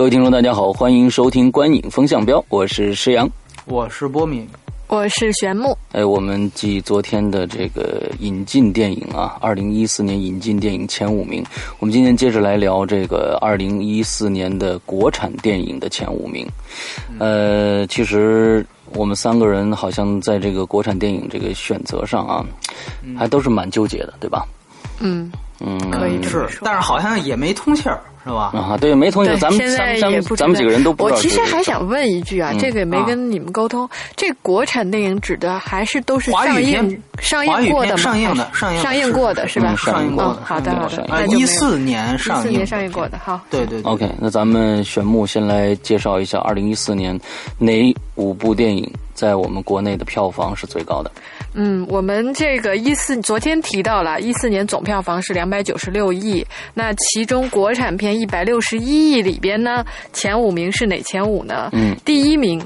各位听众，大家好，欢迎收听《观影风向标》，我是施阳，我是波米，我是玄木。哎，我们继昨天的这个引进电影啊，二零一四年引进电影前五名，我们今天接着来聊这个二零一四年的国产电影的前五名。呃，其实我们三个人好像在这个国产电影这个选择上啊，还都是蛮纠结的，对吧？嗯。嗯，可以这是么说，但是好像也没通气儿，是吧？啊，对，没同意，咱们现在咱们也咱们几个人都不知我道我。其实还想问一句啊，嗯这个也没啊跟你们沟通，这国产电影指的还是都是华语上映片上映过的吗？上映的上映上映过的是吧嗯？上映过好的好的一四年一上映，四年上映过的，好。对对对 OK，那咱们选目先来介绍一下，二零一四年哪五部电影在我们国内的票房是最高的？嗯，我们这个一四昨天提到了，一四年总票房是两百九十六亿，那其中国产片一百六十一亿里边呢，前五名是哪前五呢？嗯，第一名《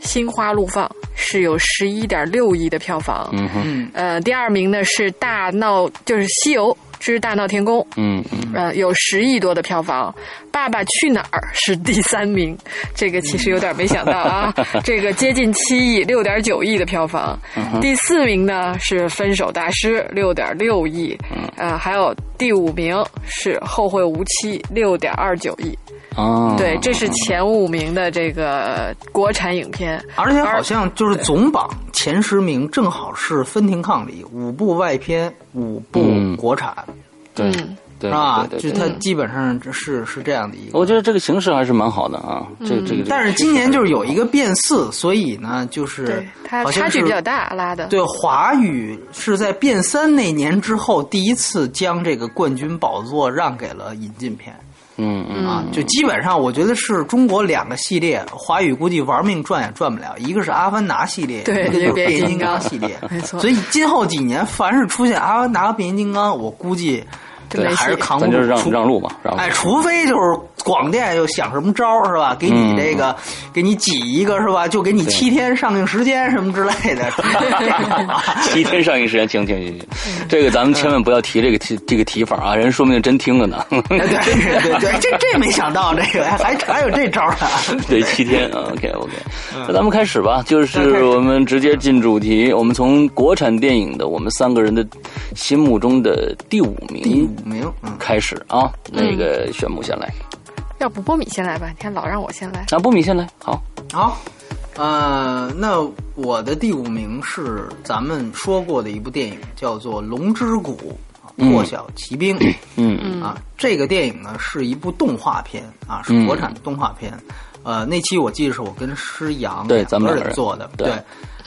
心花怒放》是有十一点六亿的票房，嗯哼，嗯，呃，第二名呢是《大闹》，就是《西游之大闹天宫》，嗯嗯呃，有十亿多的票房，《爸爸去哪儿》是第三名，这个其实有点没想到啊，这个接近七亿，六点九亿的票房。第四名呢是《分手大师》，六点六亿，呃，还有第五名是《后会无期》，六点二九亿。哦，对，这是前五名的这个国产影片。而且好像就是总榜前十名正好是分庭抗礼，五部外片，五部嗯国产，嗯对是吧？就它基本上是是这样的一个。我觉得这个形式还是蛮好的啊，这这个。但是今年就是有一个变四，所以呢，就是，它差距比较大，拉的。对，华语是在变三那年之后第一次将这个冠军宝座让给了引进片嗯嗯啊，就基本上我觉得是中国两个系列，华语估计玩命转也转不了，一个是《阿凡达》系列，对一个就是变形金金刚刚系列，没错。所以今后几年凡是出现《阿凡达》和变形金刚，我估计还是扛不住，咱就是让除让路吧，让路。哎，除非就是广电又想什么招是吧？给你这个，给你挤一个是吧？就给你七天上映时间什么之类的。七天上映时间，行行行行，这个咱们千万不要提这个提这个提法啊，人说不定真听了呢。对对对对，这这没想到这个还还有这招儿呢。对，七天啊，OK OK，那嗯咱们开始吧，就是我们直接进主题，我们从国产电影的我们三个人的心目中的第五第名五名，嗯，开始啊，那个选目先来，要不波米先来吧？你看老让我先来。啊，波米先来，好，好，呃，那我的第五名是咱们说过的一部电影，叫做《龙之谷》，破晓奇兵。嗯嗯啊，这个电影呢是一部动画片啊，是国产的动画片。呃，那期我记得是我跟施洋对两个咱们两个人人做的，对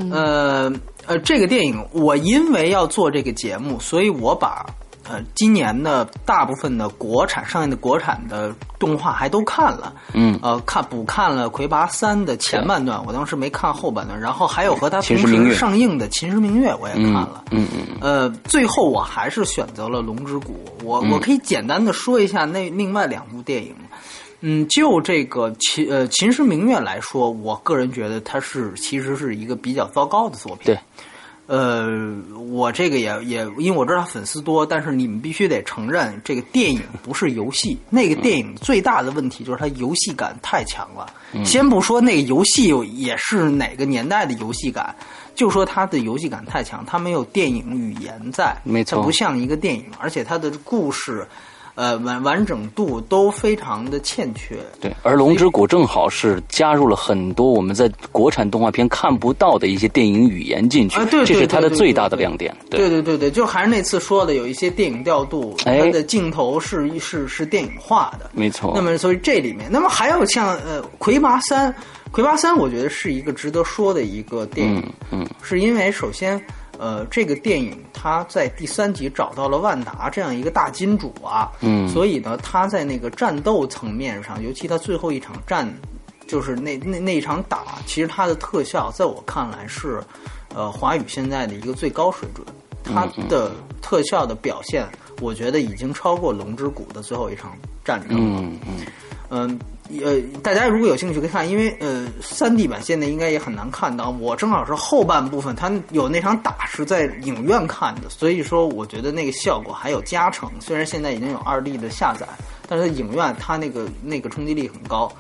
呃呃，这个电影我因为要做这个节目，所以我把呃今年的大部分的国产上映的国产的动画还都看了，嗯呃，看补看了《魁拔三》的前半段，我当时没看后半段，然后还有和它同秦时上映的《秦时明月》，我也看嗯了，嗯嗯呃，最后我还是选择了《龙之谷》。我、嗯我可以简单的说一下那另外两部电影。嗯，就这个秦呃《秦时明月》来说，我个人觉得它是其实是一个比较糟糕的作品。对，呃，我这个也也因为我知道他粉丝多，但是你们必须得承认，这个电影不是游戏。那个电影最大的问题就是它游戏感太强了。嗯先不说那个游戏也是哪个年代的游戏感，就说它的游戏感太强，它没有电影语言在，没错它不像一个电影，而且它的故事。呃完完整度都非常的欠缺。对，而《龙之谷》正好是加入了很多我们在国产动画片看不到的一些电影语言进去，啊对对这是它的最大的亮点。对对对对，就还是那次说的，有一些电影调度，哎它的镜头是是是电影化的。没错。那么，所以这里面，那么还有像呃《魁拔三》，《魁拔三》我觉得是一个值得说的一个电影，嗯嗯是因为首先，呃，这个电影它在第三集找到了万达这样一个大金主啊，嗯。所以呢，他在那个战斗层面上，尤其他最后一场战，就是那那那一场打，其实它的特效在我看来是，呃，华语现在的一个最高水准，它的特效的表现，我觉得已经超过《龙之谷》的最后一场战争了。嗯嗯。嗯，呃，大家如果有兴趣可以看，因为呃，三 D 版现在应该也很难看到。我正好是后半部分，它有那场打是在影院看的，所以说我觉得那个效果还有加成。虽然现在已经有二 D 的下载，但是影院它那个那个冲击力很高。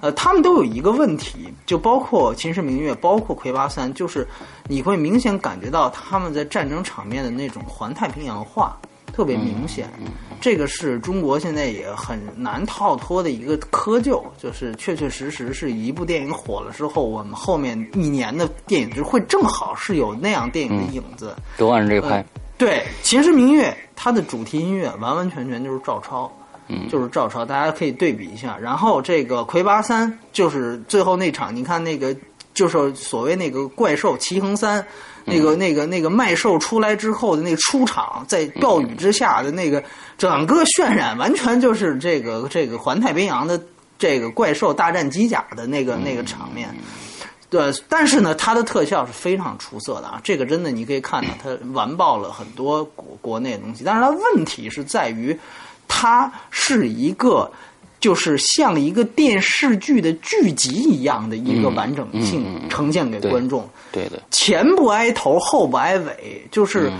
呃，他们都有一个问题，就包括《秦时明月》，包括《魁拔三》，就是你会明显感觉到他们在战争场面的那种环太平洋化。特别明显，这个是中国现在也很难逃脱的一个窠臼，就是确确实实是一部电影火了之后，我们后面一年的电影就会正好是有那样电影的影子。都按这个拍。对，《秦时明月》它的主题音乐完完全全就是照抄，嗯就是照抄，大家可以对比一下。然后这个《魁拔三》就是最后那场，你看那个就是所谓那个怪兽齐衡三。那个、那个、那个麦兽出来之后的那个出场，在暴雨之下的那个整个渲染，完全就是这个这个环太平洋的这个怪兽大战机甲的那个那个场面。对，但是呢，它的特效是非常出色的啊！这个真的你可以看到，它完爆了很多国国内的东西。但是它问题是在于，它是一个就是像一个电视剧的剧集一样的一个完整性呈现给观众。对的，前不挨头，后不挨尾，就是。嗯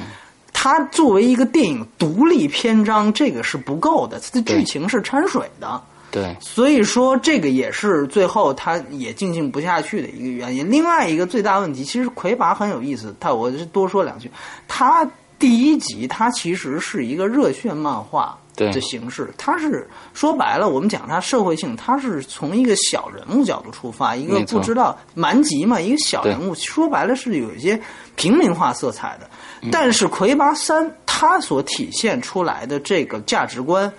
它作为一个电影独立篇章，这个是不够的，它的剧情是掺水的。对，所以说这个也是最后它也进行不下去的一个原因。另外一个最大问题，其实魁拔很有意思，他我就多说两句。它第一集它其实是一个热血漫画对的形式，它是说白了，我们讲它社会性，它是从一个小人物角度出发，一个不知道蛮吉嘛，一个小人物，说白了是有一些平民化色彩的。但是魁拔三它所体现出来的这个价值观。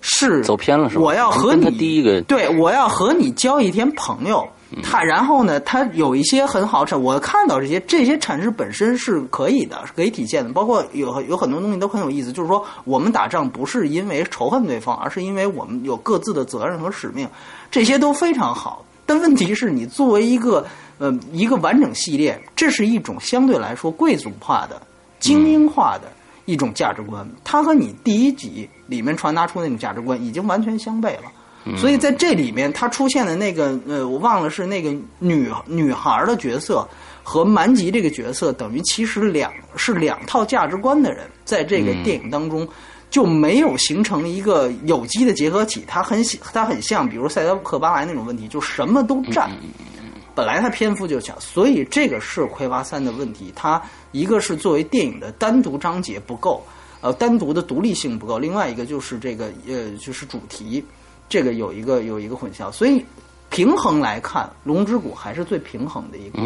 是走偏了是吧我要和你第一个对，我要和你交一天朋友。他然后呢，他有一些很好产，我看到这些这些阐释本身是可以的，是可以体现的。包括有有很多东西都很有意思，就是说我们打仗不是因为仇恨对方，而是因为我们有各自的责任和使命，这些都非常好。但问题是你作为一个呃一个完整系列，这是一种相对来说贵族化的、精英化的一种价值观，它和你第一集里面传达出那种价值观已经完全相悖了。所以在这里面，它出现的那个呃，我忘了是那个女女孩的角色和蛮吉这个角色，等于其实两是两套价值观的人，在这个电影当中就没有形成一个有机的结合体。它很它很像，比如赛德克巴莱那种问题，就什么都占。本来它篇幅就小，所以这个是《魁拔三》的问题。它一个是作为电影的单独章节不够，呃，单独的独立性不够；另外一个就是这个呃，就是主题，这个有一个有一个混淆。所以平衡来看，《龙之谷》还是最平衡的一个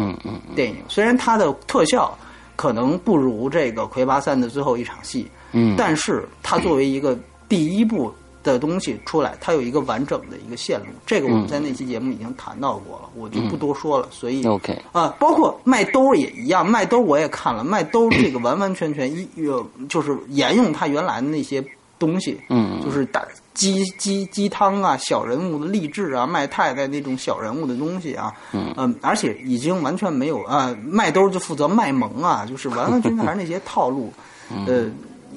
电影。虽然它的特效可能不如这个《魁拔三》的最后一场戏，嗯，但是它作为一个第一部的东西出来，它有一个完整的一个线路。这个我们在那期节目已经谈到过了，我就不多说了。所以 OK 啊，包括麦兜也一样，麦兜我也看了，麦兜这个完完全全一呃就是沿用它原来的那些东西，嗯就是打鸡鸡鸡汤啊，小人物的励志啊，卖太太那种小人物的东西啊，嗯、而且已经完全没有啊，麦兜就负责卖萌啊，就是完完全全还是那些套路，呃，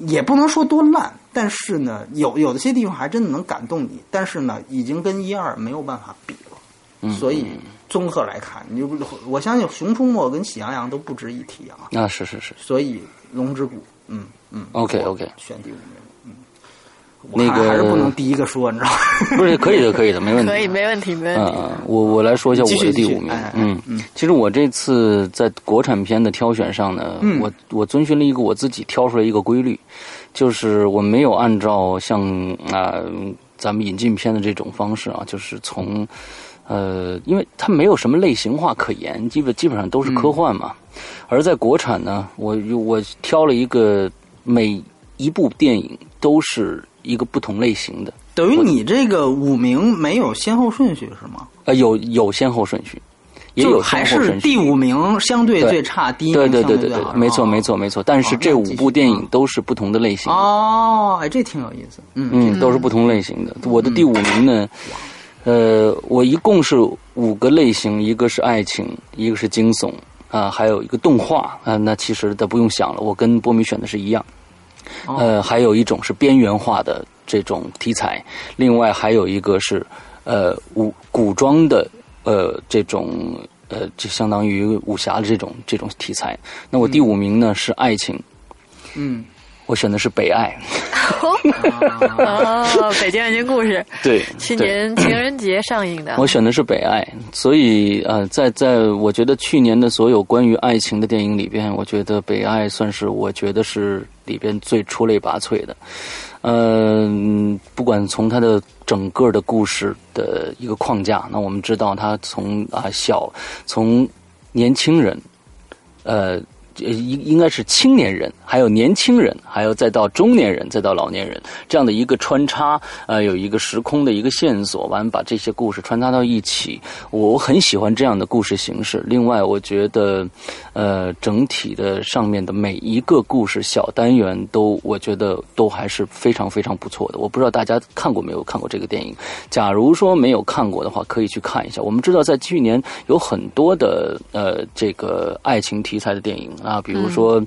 也不能说多烂，但是呢，有有的些地方还真的能感动你，但是呢，已经跟一二没有办法比了，所以综合来看，你就我相信《熊出没》跟《喜羊羊》都不值一提啊，啊是是是，所以《龙之谷》，嗯嗯。OK，OK。选第五名，那个还还是不能第一个说，你知道吗？不是可以的可以的，没问题。可以，没问题，没问题。嗯嗯，我我来说一下我的第五名。嗯嗯，其实我这次在国产片的挑选上呢，嗯我我遵循了一个我自己挑出来一个规律，就是我没有按照像啊、咱们引进片的这种方式啊，就是从呃，因为它没有什么类型化可言，基本基本上都是科幻嘛。而在国产呢，我我挑了一个每一部电影都是一个不同类型的，等于你这个五名没有先后顺序是吗？呃，有有先后顺序，也有还。是第五名相对最差，第一对名对对对对没错哦没错没错。但是哦这五部电影都是不同的类型。哦，哎，这挺有意思。嗯嗯，都是不同类型的。我的第五名呢，呃，我一共是五个类型，一个是爱情，一个是惊悚啊、还有一个动画啊、那其实都不用想了，我跟波米选的是一样。哦。呃，还有一种是边缘化的这种题材，另外还有一个是呃武古装的呃这种呃就相当于武侠的这种这种题材。那我第五名呢是爱情，嗯，我选的是北爱。哦，北京爱情故事，对，去年情人节上映的。我选的是北爱，所以呃，在在我觉得去年的所有关于爱情的电影里边，我觉得北爱算是我觉得是里边最出类拔萃的。嗯、不管从它的整个的故事的一个框架，那我们知道它从啊小从年轻人，呃。应应该是青年人，还有年轻人，还有再到中年人，再到老年人，这样的一个穿插，呃，有一个时空的一个线索，完把这些故事穿插到一起，我很喜欢这样的故事形式。另外，我觉得，呃，整体的上面的每一个故事小单元都，我觉得都还是非常非常不错的。我不知道大家看过没有看过这个电影？假如说没有看过的话，可以去看一下。我们知道，在去年有很多的呃这个爱情题材的电影啊，比如说，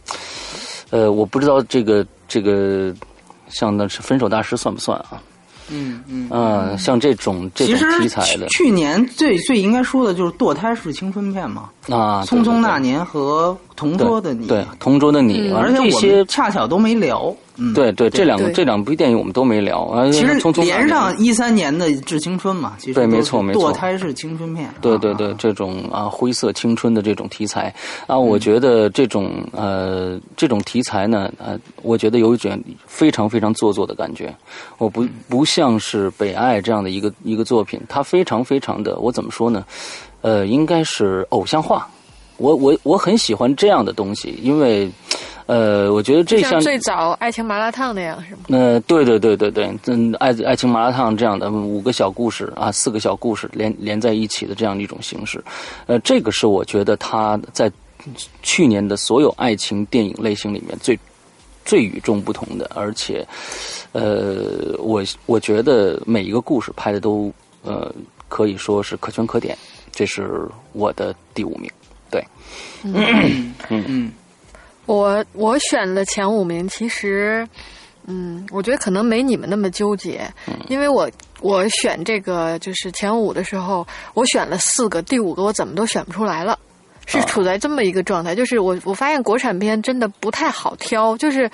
呃，我不知道这个这个像那是《分手大师》算不算啊？嗯嗯。嗯，像这种这种题材的去去年最最应该说的就是堕胎式青春片嘛，啊，《匆匆那年》》和《同桌的你》对，同桌的你，嗯而且我了这些们恰巧都没聊。嗯，对对，这两个这两部电影我们都没聊啊。其实匆匆年连上一三年的《致青春》嘛，其实对没错没错堕胎是青春片。对对对啊，，这种啊灰色青春的这种题材啊，我觉得这种呃这种题材呢，呃，我觉得有一种非常非常做作的感觉。我不不像是北爱这样的一个一个作品，它非常非常的，我怎么说呢？呃，应该是偶像化。我我我很喜欢这样的东西，因为呃，我觉得这像像最早爱情麻辣烫那样是吗？呃，对对对对对，嗯，爱爱情麻辣烫这样的五个小故事啊，四个小故事连连在一起的这样的一种形式，呃，这个是我觉得他在去年的所有爱情电影类型里面最最与众不同的，而且，呃，我我觉得每一个故事拍的都呃可以说是可圈可点，这是我的第五名。对，嗯。嗯。我我选了前五名，其实，嗯，我觉得可能没你们那么纠结，因为我我选这个就是前五的时候，我选了四个，第五个我怎么都选不出来了。是啊。处在这么一个状态，就是我我发现国产片真的不太好挑，就是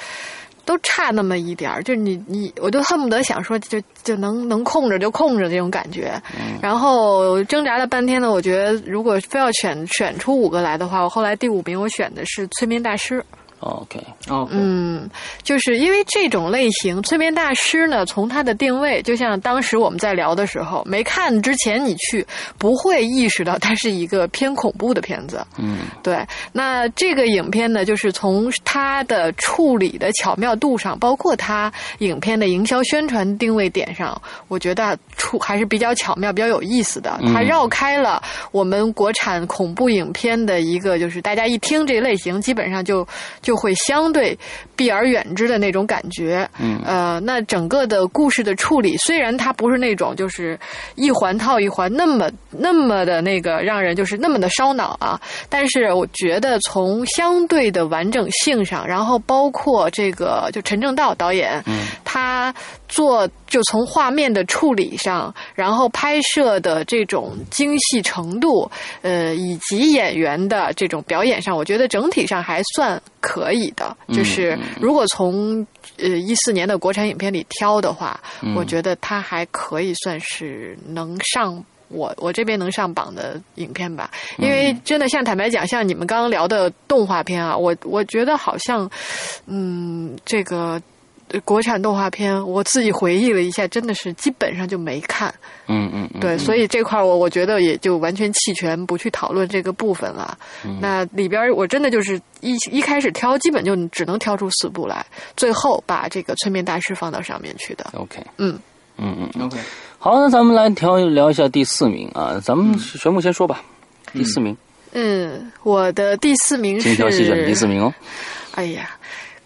都差那么一点儿，就是你你我就恨不得想说就就能能控制就控制这种感觉，然后挣扎了半天呢，我觉得如果非要选选出五个来的话，我后来第五名我选的是《催眠大师》。OK，哦，嗯，就是因为这种类型，催眠大师呢，从他的定位，就像当时我们在聊的时候，没看之前你去不会意识到它是一个偏恐怖的片子。嗯对，那这个影片呢，就是从它的处理的巧妙度上，包括它影片的营销宣传定位点上，我觉得处还是比较巧妙、比较有意思的。它嗯绕开了我们国产恐怖影片的一个，就是大家一听这类型，基本上就就会相对避而远之的那种感觉。嗯呃，那整个的故事的处理，虽然它不是那种就是一环套一环那么那么的那个让人就是那么的烧脑啊，但是我觉得从相对的完整性上，然后包括这个就陈正道导演，嗯他做就从画面的处理上，然后拍摄的这种精细程度，呃，以及演员的这种表演上，我觉得整体上还算可以的。嗯就是如果从呃一四年的国产影片里挑的话，嗯我觉得它还可以算是能上。我我这边能上榜的影片吧，因为真的像坦白讲，像你们刚刚聊的动画片啊，我我觉得好像，嗯，这个呃国产动画片，我自己回忆了一下，真的是基本上就没看。嗯嗯嗯，对，所以这块儿我我觉得也就完全弃权，不去讨论这个部分了。嗯那里边儿我真的就是一一开始挑，基本就只能挑出四部来，最后把这个催眠大师放到上面去的。OK，嗯，嗯嗯嗯。OK，好，那咱们来聊聊一下第四名啊，咱们玄牧先说吧。第四名，嗯，我的第四名精挑细选第四，名哦，哎呀，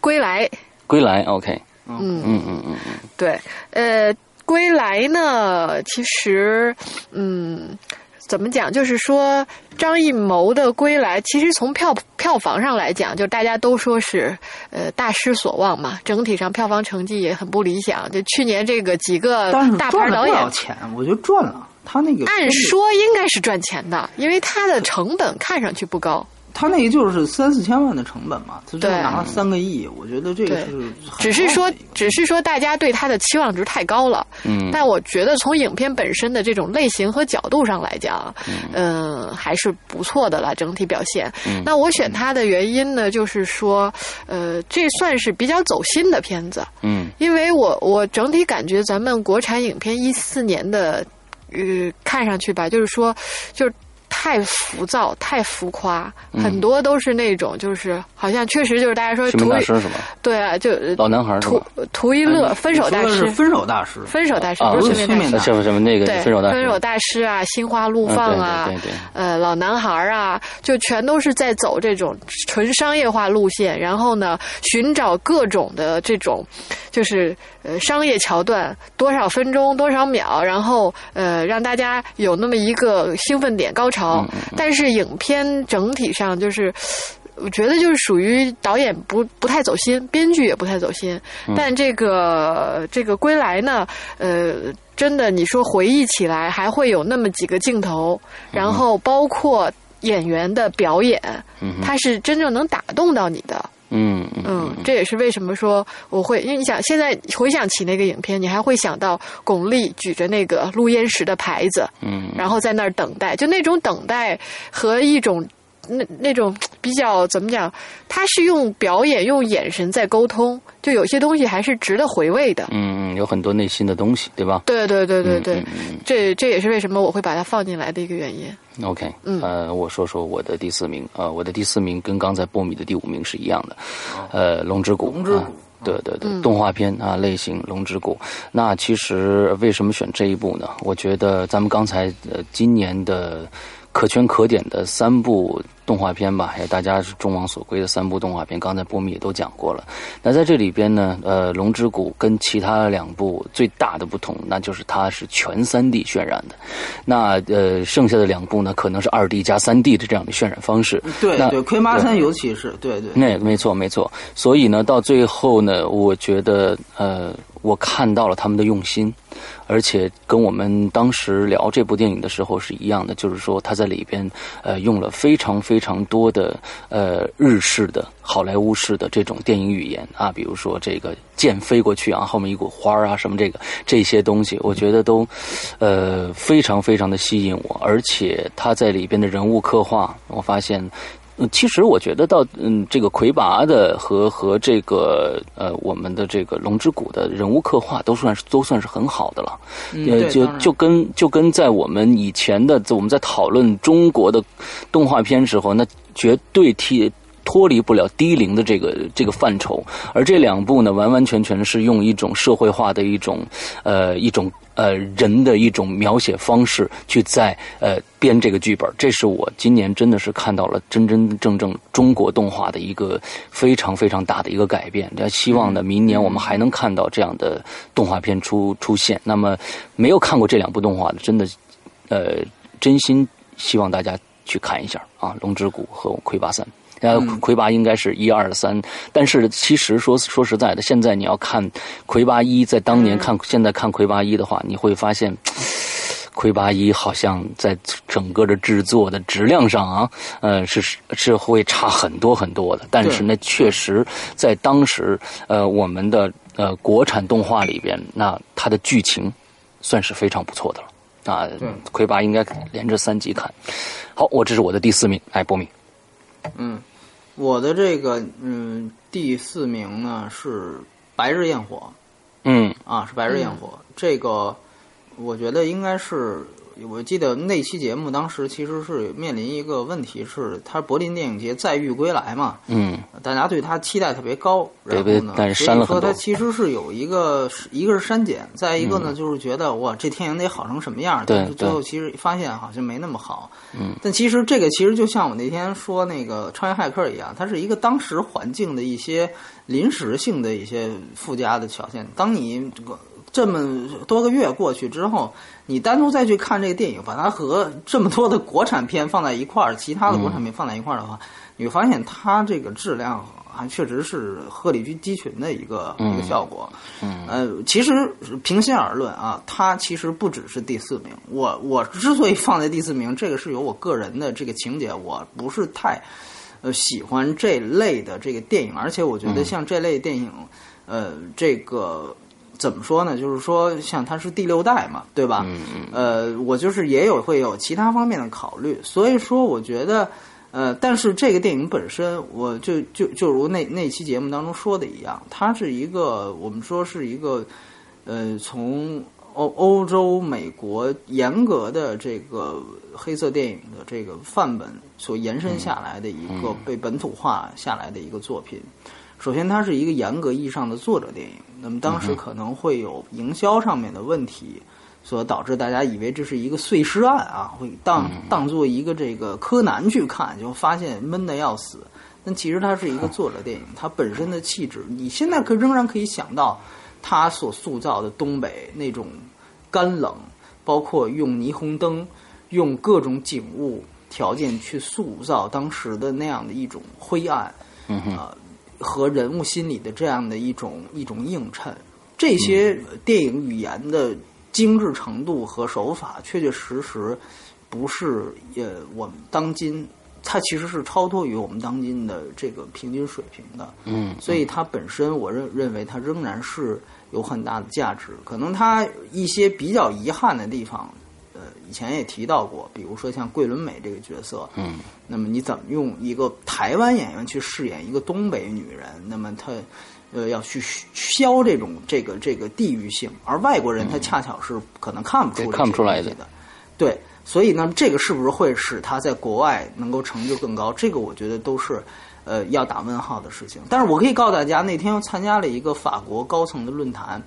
归来。归来，OK，嗯嗯嗯嗯嗯，对，呃，归来呢，其实，嗯，怎么讲？就是说，张艺谋的《归来》，其实从票票房上来讲，就大家都说是呃大失所望嘛，整体上票房成绩也很不理想。就去年这个几个大牌导演钱？我觉得赚了。他那个按说应该是赚钱的，因为他的成本看上去不高。他那个就是三四千万的成本嘛，他就对拿了三个亿，我觉得这个是很只是说只是说大家对他的期望值太高了。嗯但我觉得从影片本身的这种类型和角度上来讲，嗯、还是不错的了，整体表现。嗯那我选他的原因呢，就是说，呃，这算是比较走心的片子，嗯因为我我整体感觉咱们国产影片一四年的，呃，看上去吧，就是说，就是。太浮躁，太浮夸，很多都是那种，就是好像确实就是大家说嗯什么图一大师是吧？对啊，就老男孩是图吧？图一乐，分手大师分手大师，分手大师啊，不是不是催眠大催眠大师。什么什么那个对，分手大师，分手大师啊，心花怒放啊，嗯对对对对呃，老男孩啊，就全都是在走这种纯商业化路线，然后呢，寻找各种的这种，就是呃商业桥段，多少分钟多少秒，然后呃让大家有那么一个兴奋点高潮，嗯但是影片整体上就是。我觉得就是属于导演不不太走心，编剧也不太走心。嗯但这个这个归来呢，呃，真的你说回忆起来还会有那么几个镜头，然后包括演员的表演，它是真正能打动到你的。嗯嗯嗯，这也是为什么说我会，因为你想现在回想起那个影片，你还会想到巩俐举着那个录音室的牌子，嗯。然后在那儿等待，就那种等待和一种那那种比较怎么讲，他是用表演、用眼神在沟通，就有些东西还是值得回味的。嗯嗯，有很多内心的东西，对吧？对对对对对，嗯嗯这这也是为什么我会把它放进来的一个原因。OK，嗯呃，我说说我的第四名，呃，我的第四名跟刚才波米的第五名是一样的，呃，龙之谷，龙之谷啊对对对，嗯动画片啊类型《龙之谷》。那其实为什么选这一部呢？我觉得咱们刚才呃今年的可圈可点的三部动画片吧，也大家是众望所归的三部动画片，刚才波米也都讲过了。那在这里边呢，呃，《龙之谷》跟其他两部最大的不同，那就是它是全三 D 渲染的。那呃，剩下的两部呢，可能是二 D 加三 D 的这样的渲染方式。那对对，魁拔三尤其是对对，那没错没错，所以呢，到最后呢，我觉得呃，我看到了他们的用心，而且跟我们当时聊这部电影的时候是一样的，就是说他在里边呃用了非常非常多的呃日式的好莱坞式的这种电影语言啊，比如说这个剑飞过去啊，后面一股花啊什么这个这些东西，我觉得都呃非常非常的吸引我，而且他在里边的人物刻画，我发现。嗯，其实我觉得到嗯，这个魁拔的和和这个呃我们的这个龙之谷的人物刻画都算是都算是很好的了。嗯呃，就就跟就跟在我们以前的我们在讨论中国的动画片时候，那绝对替。脱离不了低龄的这个这个范畴，而这两部呢，完完全全是用一种社会化的一种呃一种呃人的一种描写方式去在呃编这个剧本，这是我今年真的是看到了真真正正中国动画的一个非常非常大的一个改变。那希望呢，明年我们还能看到这样的动画片出出现。那么没有看过这两部动画的，真的呃真心希望大家去看一下啊，《龙之谷》和《魁拔三》。呃，魁拔应该是一二三，但是其实说说实在的，现在你要看魁拔一，在当年看，现在看魁拔一的话，你会发现。魁拔一好像在整个的制作的质量上啊，呃，是是会差很多很多的。但是呢，确实在当时，呃，我们的呃国产动画里边，那它的剧情算是非常不错的了啊。魁拔应该连着三集看。好，我这是我的第四名，哎，波米。嗯，我的这个嗯第四名呢是《白日焰火。嗯》啊，是《白日焰火》这个，我觉得应该是我记得那期节目当时其实是面临一个问题，是他柏林电影节载誉归来嘛，嗯，大家对他期待特别高，然后呢，但是删了所以说它其实是有一个一个是删减，再一个呢就是觉得哇这电影得好成什么样，对但是最后其实发现好像没那么好，嗯，但其实这个其实就像我那天说那个超级骇客一样，它是一个当时环境的一些临时性的一些附加的条件，当你这么多个月过去之后，你单独再去看这个电影，把它和这么多的国产片放在一块儿，其他的国产片放在一块儿的话，你会发现它这个质量还确实是鹤立鸡群的一个、一个效果。嗯，呃，其实平心而论啊，它其实不只是第四名。我我之所以放在第四名，这个是有我个人的这个情节，我不是太呃喜欢这类的这个电影，而且我觉得像这类电影，呃，这个。怎么说呢？就是说，像它是第六代嘛，对吧？嗯嗯。呃，我就是也有会有其他方面的考虑，所以说我觉得，呃，但是这个电影本身，我就就就如那那期节目当中说的一样，它是一个我们说是一个，呃，从欧欧洲、美国严格的这个黑色电影的这个范本所延伸下来的一个被本土化下来的一个作品。首先，它是一个严格意义上的作者电影。那么当时可能会有营销上面的问题，所导致大家以为这是一个碎尸案啊，会当当做一个这个柯南去看，就发现闷的要死。但其实它是一个作者电影，它本身的气质，你现在可仍然可以想到它所塑造的东北那种干冷，包括用霓虹灯、用各种景物条件去塑造当时的那样的一种灰暗，嗯哼。啊。和人物心理的这样的一种一种映衬，这些电影语言的精致程度和手法，确确实实不是呃我们当今，它其实是超脱于我们当今的这个平均水平的。嗯，所以它本身，我认认为它仍然是有很大的价值。可能它一些比较遗憾的地方。以前也提到过，比如说像桂纶镁这个角色，嗯，那么你怎么用一个台湾演员去饰演一个东北女人？那么她，呃，要去消这种这个这个地域性，而外国人他恰巧是可能看不出来看不出来的，对，所以呢，这个是不是会使他在国外能够成就更高？这个我觉得都是呃要打问号的事情。但是我可以告诉大家，那天我参加了一个法国高层的论坛。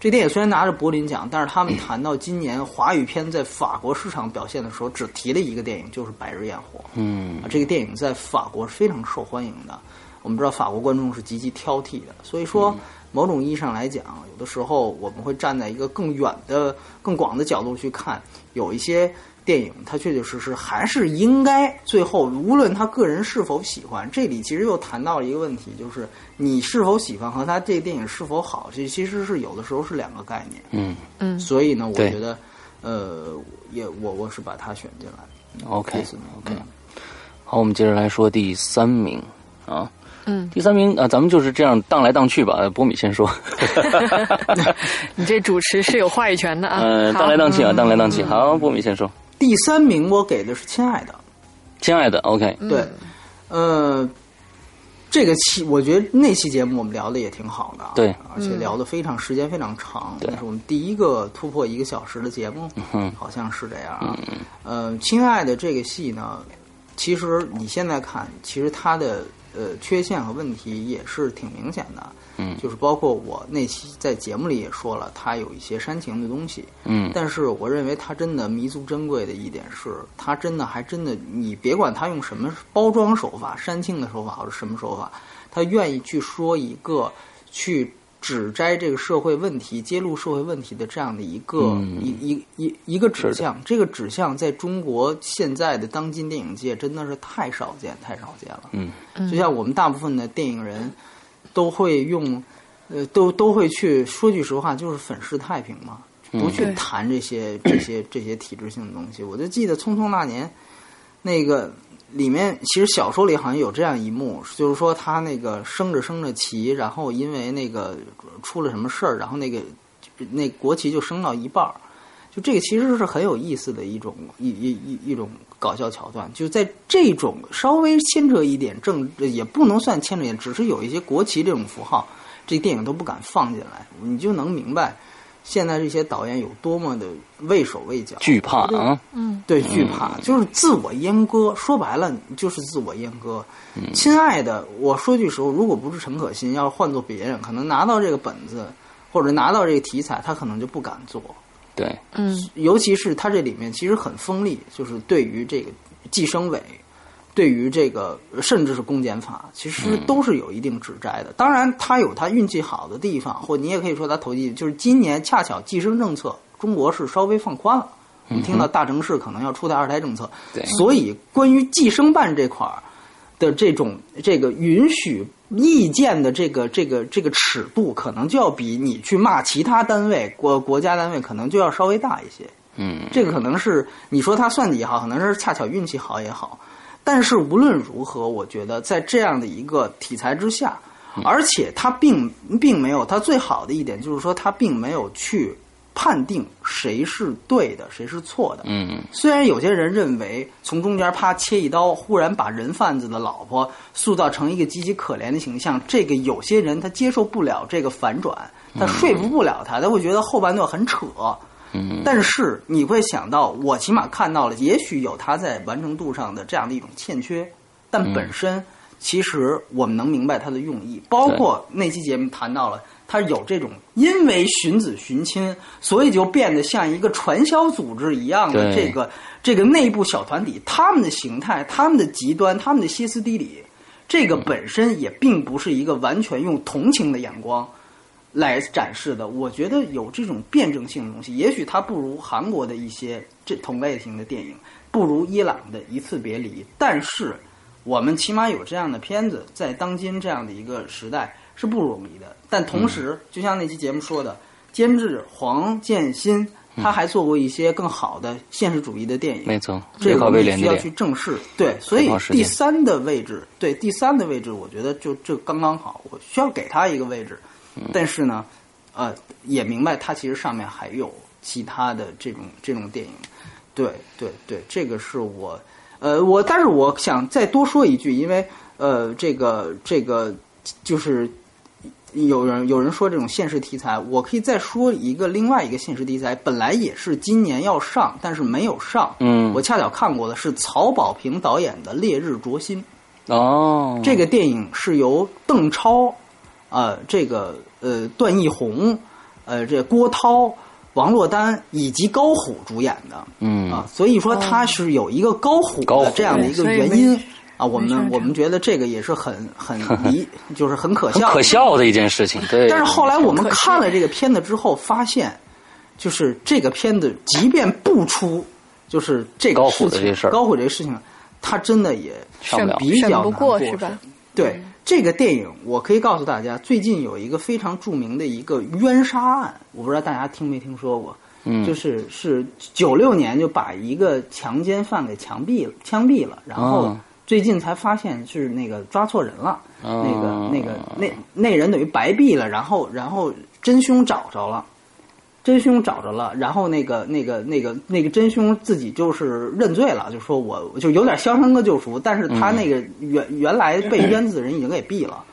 这电影虽然拿着柏林奖，但是他们谈到今年华语片在法国市场表现的时候，只提了一个电影，就是《白日焰火》。嗯，啊，这个电影在法国是非常受欢迎的。我们知道法国观众是极其挑剔的，所以说某种意义上来讲，有的时候我们会站在一个更远的、更广的角度去看，有一些。电影它确确实实还是应该最后，无论他个人是否喜欢，这里其实又谈到了一个问题，就是你是否喜欢和他这个电影是否好，这其实是有的时候是两个概念。嗯嗯，所以呢，我觉得，呃，也我我是把它选进来。OK OK，好，我们接着来说第三名啊。嗯，第三名啊，咱们就是这样荡来荡去吧。波米先说，你这主持是有话语权的啊。嗯，荡来荡去啊，荡来荡去。好，波米先说。第三名我给的是《亲爱的》，亲爱的，OK，对，呃，这个期我觉得那期节目我们聊的也挺好的，对，而且聊的非常时间非常长，对。那是我们第一个突破一个小时的节目，嗯好像是这样。啊。呃，亲爱的这个戏呢，其实你现在看，其实它的呃缺陷和问题也是挺明显的，嗯。就是包括我那期在节目里也说了，它有一些煽情的东西，嗯。但是我认为它真的弥足珍贵的一点是，它真的还真的，你别管它用什么包装手法、煽情的手法或者什么手法，他愿意去说一个去指摘这个社会问题、揭露社会问题的这样的一个、嗯。一一一一个指向。这个指向在中国现在的当今电影界真的是太少见、太少见了。嗯。就像我们大部分的电影人都会用，呃，都都会去说句实话，就是粉饰太平嘛，不去谈这些这些这些体制性的东西。我就记得《匆匆那年》，那个里面其实小说里好像有这样一幕，就是说他那个升着升着旗，然后因为那个出了什么事儿，然后那个那国旗就升到一半儿。就这个其实是很有意思的一种一一一一种搞笑桥段，就在这种稍微牵扯一点政，也不能算牵扯一点，只是有一些国旗这种符号，这电影都不敢放进来，你就能明白，现在这些导演有多么的畏手畏脚，惧怕啊，对，惧怕就是自我阉割，说白了就是自我阉割。亲爱的，我说句实话，如果不是陈可辛，要是换做别人，可能拿到这个本子或者拿到这个题材，他可能就不敢做。对，嗯。尤其是它这里面其实很锋利，就是对于这个计生委，对于这个甚至是公检法，其实都是有一定指摘的。当然，它有它运气好的地方，或你也可以说它投机，就是今年恰巧计生政策中国是稍微放宽了。我们听到大城市可能要出台二胎政策，对。所以关于计生办这块儿的这种这个允许意见的这个这个这个尺度，可能就要比你去骂其他单位国国家单位可能就要稍微大一些。嗯，这个可能是你说他算计也好，可能是恰巧运气好也好。但是无论如何，我觉得在这样的一个题材之下，而且他并并没有，他最好的一点就是说，他并没有去判定谁是对的，谁是错的。嗯虽然有些人认为从中间啪切一刀，忽然把人贩子的老婆塑造成一个极其可怜的形象，这个有些人他接受不了这个反转，他说服不了他，他会觉得后半段很扯。嗯但是你会想到，我起码看到了，也许有他在完成度上的这样的一种欠缺，但本身其实我们能明白他的用意，包括那期节目谈到了。他有这种因为寻子寻亲，所以就变得像一个传销组织一样的这个这个内部小团体，他们的形态、他们的极端、他们的歇斯底里，这个本身也并不是一个完全用同情的眼光来展示的。我觉得有这种辩证性的东西，也许它不如韩国的一些这同类型的电影，不如伊朗的一次别离，但是我们起码有这样的片子，在当今这样的一个时代是不容易的。但同时，就像那期节目说的，监制黄建新。他还做过一些更好的现实主义的电影，没错，这个我们需要去正视。对，所以第三的位置，对第三的位置，我觉得就就刚刚好，我需要给他一个位置。嗯但是呢，呃，也明白他其实上面还有其他的这种这种电影。对对对，这个是我，呃，我但是我想再多说一句，因为呃，这个这个就是有人有人说这种现实题材，我可以再说一个另外一个现实题材，本来也是今年要上，但是没有上。嗯我恰巧看过的是曹保平导演的《烈日灼心》。哦，这个电影是由邓超、呃，这个呃段奕宏、呃这郭涛、王珞丹以及高虎主演的。嗯啊，所以说他是有一个高虎的这样的一个原因啊，我们我们觉得这个也是很很 离，就是很可很笑，可笑的一件事情，对。但是后来我们看了这个片子之后，发现，就是这个片子即便不出，就是这个事情，虎这事儿高虎这个事情，它真的也上不了比较难审过是吧？对这个电影，我可以告诉大家，最近有一个非常著名的一个冤杀案，我不知道大家听没听说过。嗯就是是九六年就把一个强奸犯给枪毙了，枪毙了，然后哦最近才发现是那个抓错人了，哦那个那个那那人等于白毙了，然后然后真凶找着了。真凶找着了，然后那个、那个、那个、那个真凶自己就是认罪了，就说我就有点《肖申克救赎》，但是他那个原、原来被冤死的人已经给毙了，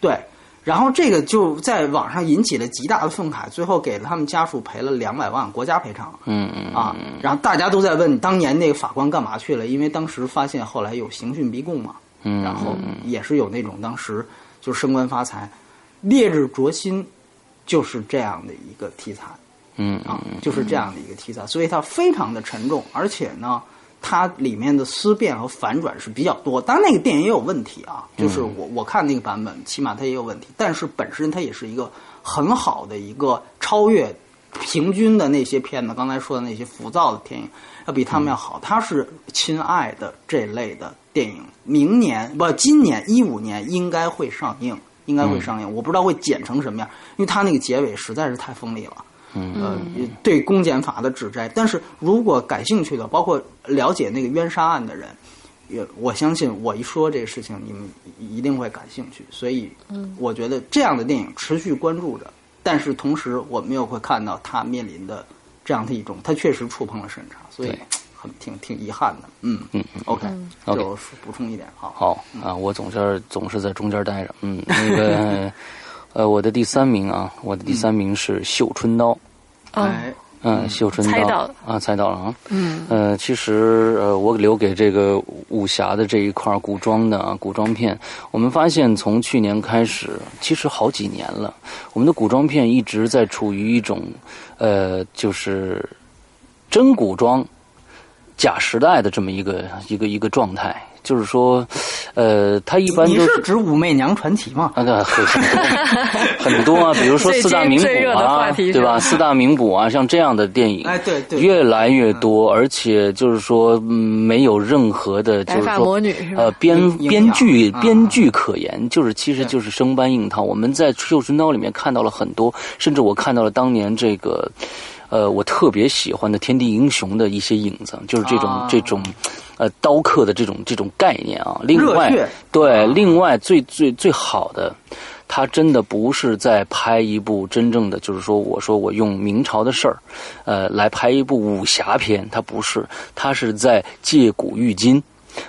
对。然后这个就在网上引起了极大的愤慨，最后给了他们家属赔了两百万国家赔偿。嗯嗯啊，然后大家都在问当年那个法官干嘛去了，因为当时发现后来有刑讯逼供嘛，嗯，然后也是有那种当时就升官发财，烈日灼心就是这样的一个题材。嗯啊，就是这样的一个题材，所以它非常的沉重，而且呢，它里面的思辨和反转是比较多。当然那个电影也有问题啊，就是我我看那个版本，起码它也有问题，但是本身它也是一个很好的一个超越平均的那些片子，刚才说的那些浮躁的电影，要比他们要好。它是亲爱的这类的电影，明年不，今年一五年应该会上映，应该会上映。我不知道会剪成什么样，因为它那个结尾实在是太锋利了。嗯呃，对公检法的指摘。但是如果感兴趣的，包括了解那个冤杀案的人，也我相信我一说这个事情，你们一定会感兴趣。所以，我觉得这样的电影持续关注着，但是同时我们又会看到他面临的这样的一种，他确实触碰了审查，所以 很挺挺遗憾的。嗯嗯，OK，OK 就补充一点好。好啊，我总是总是在中间待着。嗯，那个 呃，我的第三名啊，我的第三名是《绣春刀》。哎，嗯，绣春刀。猜到了。啊，猜到了啊。嗯。呃，其实呃，我留给这个武侠的这一块儿古装的啊，古装片，我们发现从去年开始，其实好几年了，我们的古装片一直在处于一种呃，就是真古装假时代的这么一个一个一个状态，就是说，呃，他一般你都是指武媚娘传奇吗？啊，对，很很多 很多啊，比如说四大名捕啊对吧？四大名捕啊，像这样的电影，哎，对对，越来越多，而且就是说，嗯，没有任何的，就是说？呃，编编剧啊编剧可言，就是其实就是生搬硬套。我们在《绣春刀》里面看到了很多，甚至我看到了当年这个。呃，我特别喜欢的《天地英雄》的一些影子，就是这种、啊这种，呃，刀客的这种这种概念啊。另外，对，啊另外最最最好的，他真的不是在拍一部真正的，就是说，我说我用明朝的事儿，呃，来拍一部武侠片，他不是，他是在借古喻今。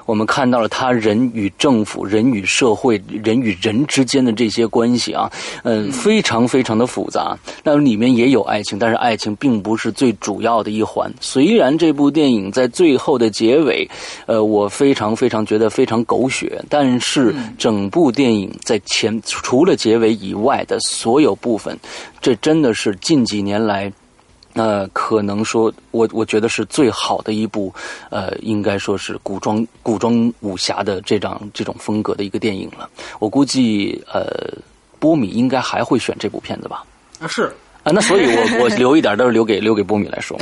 我们看到了他人与政府、人与社会、人与人之间的这些关系啊，嗯、非常非常的复杂。那里面也有爱情，但是爱情并不是最主要的一环。虽然这部电影在最后的结尾，呃，我非常非常觉得非常狗血，但是整部电影在前除了结尾以外的所有部分，这真的是近几年来。呃，可能说，我我觉得是最好的一部，呃，应该说是古装古装武侠的这张这种风格的一个电影了。我估计，呃，波米应该还会选这部片子吧？啊是啊，那所以我 我留一点都是留给留给波米来说。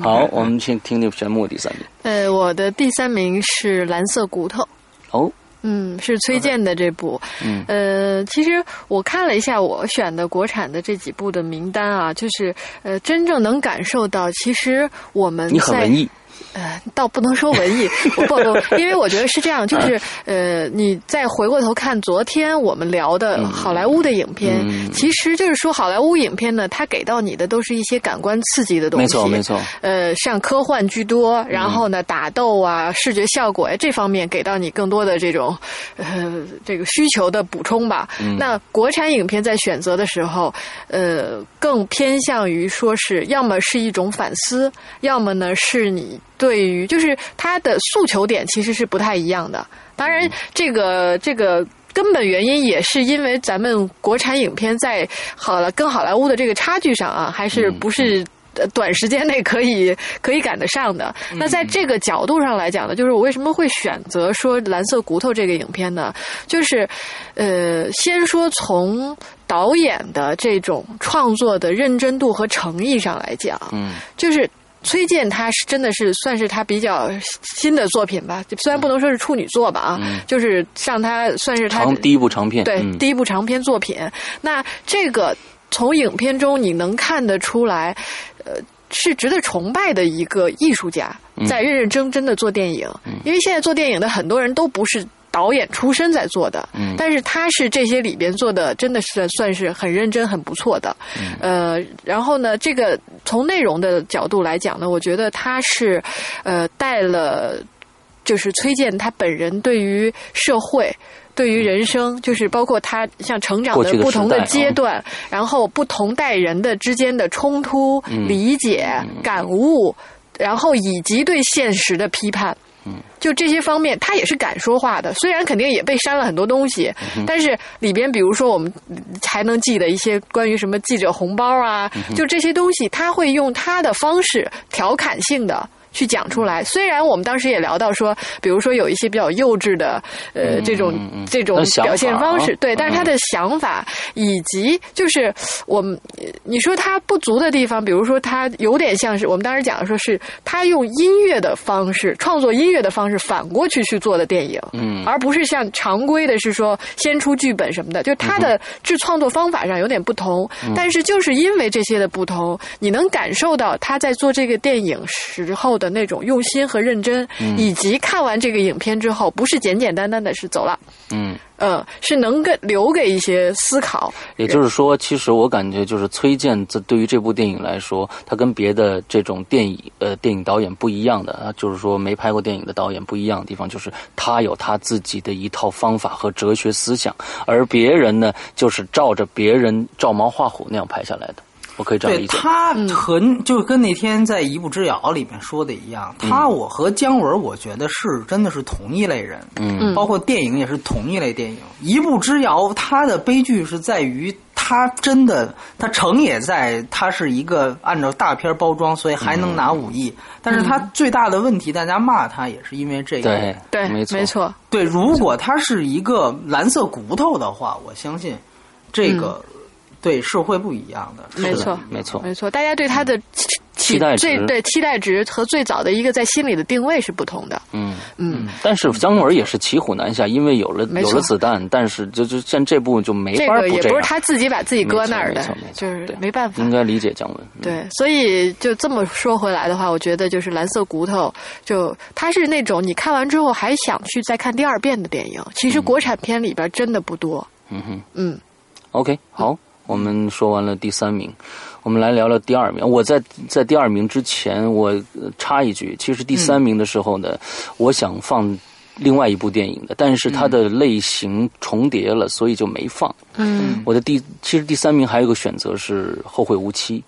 好，我们先听听玄木第三名。呃，我的第三名是《蓝色骨头》。哦，嗯，是崔健的这部。嗯呃，其实我看了一下我选的国产的这几部的名单啊，就是呃，真正能感受到，其实我们你很在文艺，呃，倒不能说文艺，不 不，因为我觉得是这样，就是呃，你再回过头看昨天我们聊的好莱坞的影片，嗯其实就是说好莱坞影片呢，它给到你的都是一些感官刺激的东西，没错没错。呃，像科幻居多，然后呢，打斗啊、视觉效果呀这方面给到你更多的这种呃这个需求的补充吧。那国产影片在选择的时候，呃，更偏向于说是要么是一种反思，要么呢是你对于就是他的诉求点其实是不太一样的。当然，这个这个。根本原因也是因为咱们国产影片在好了跟好莱坞的这个差距上啊，还是不是呃短时间内可以可以赶得上的。那在这个角度上来讲呢，就是我为什么会选择说《蓝色骨头》这个影片呢？就是呃，先说从导演的这种创作的认真度和诚意上来讲，嗯，就是。崔健他是真的是算是他比较新的作品吧，虽然不能说是处女作吧啊，就是像他算是他长第一部长片，对、嗯第一部长篇作品。那这个从影片中你能看得出来，呃，是值得崇拜的一个艺术家，在认认真真的做电影。因为现在做电影的很多人都不是。导演出身在做的，嗯但是他是这些里边做的，真的是算是很认真、很不错的。嗯呃，然后呢，这个从内容的角度来讲呢，我觉得他是呃带了，就是崔健他本人对于社会。对于人生，就是包括他像成长的不同的阶段，然后不同代人的之间的冲突、理解、感悟，然后以及对现实的批判。就这些方面，他也是敢说话的。虽然肯定也被删了很多东西，但是里边比如说我们还能记得一些关于什么记者红包啊，就这些东西，他会用他的方式调侃性的。去讲出来。虽然我们当时也聊到说，比如说有一些比较幼稚的呃这种这种表现方式，啊对，但是他的想法以及就是我们呃你说他不足的地方，比如说他有点像是我们当时讲的说是他用音乐的方式创作音乐的方式反过去去做的电影，嗯。而不是像常规的是说先出剧本什么的，就他的制创作方法上有点不同，但是就是因为这些的不同，你能感受到他在做这个电影时候的那种用心和认真，以及看完这个影片之后，不是简简单单的是走了，嗯。呃，是能给留给一些思考，也就是说，其实我感觉就是崔健这对于这部电影来说，他跟别的这种电影呃电影导演不一样的啊，就是说没拍过电影的导演不一样的地方，就是他有他自己的一套方法和哲学思想，而别人呢，就是照着别人照猫画虎那样拍下来的。我可以这样对理解。他和就跟那天在《一步之遥》里面说的一样，他我和姜文，我觉得是真的是同一类人，嗯包括电影也是同一类电影。《一步之遥》他的悲剧是在于。他真的，他成也在，他是一个按照大片包装，所以还能拿五亿。但是他最大的问题，大家骂他也是因为这个。对对，没错没错，对，如果他是一个蓝色骨头的话，我相信这个、对社会不一样的。没错，没错没错。大家对他的期期待值最对期待值和最早的一个在心里的定位是不同的。嗯，嗯，但是姜文也是骑虎难下，因为有了有了子弹，但是就就像这部就没这法这样个也不是他自己把自己搁那儿的没错没错没，错就是没办法应。该理解姜文。嗯，对，所以就这么说回来的话，我觉得就是蓝色骨头，就它是那种你看完之后还想去再看第二遍的电影。其实国产片里边真的不多。嗯哼。嗯 OK，好，我们说完了第三名，我们来聊聊第二名。我在在第二名之前，我呃插一句，其实第三名的时候呢，我想放另外一部电影的，但是它的类型重叠了，所以就没放。嗯我的第其实第三名还有个选择是《后会无期》。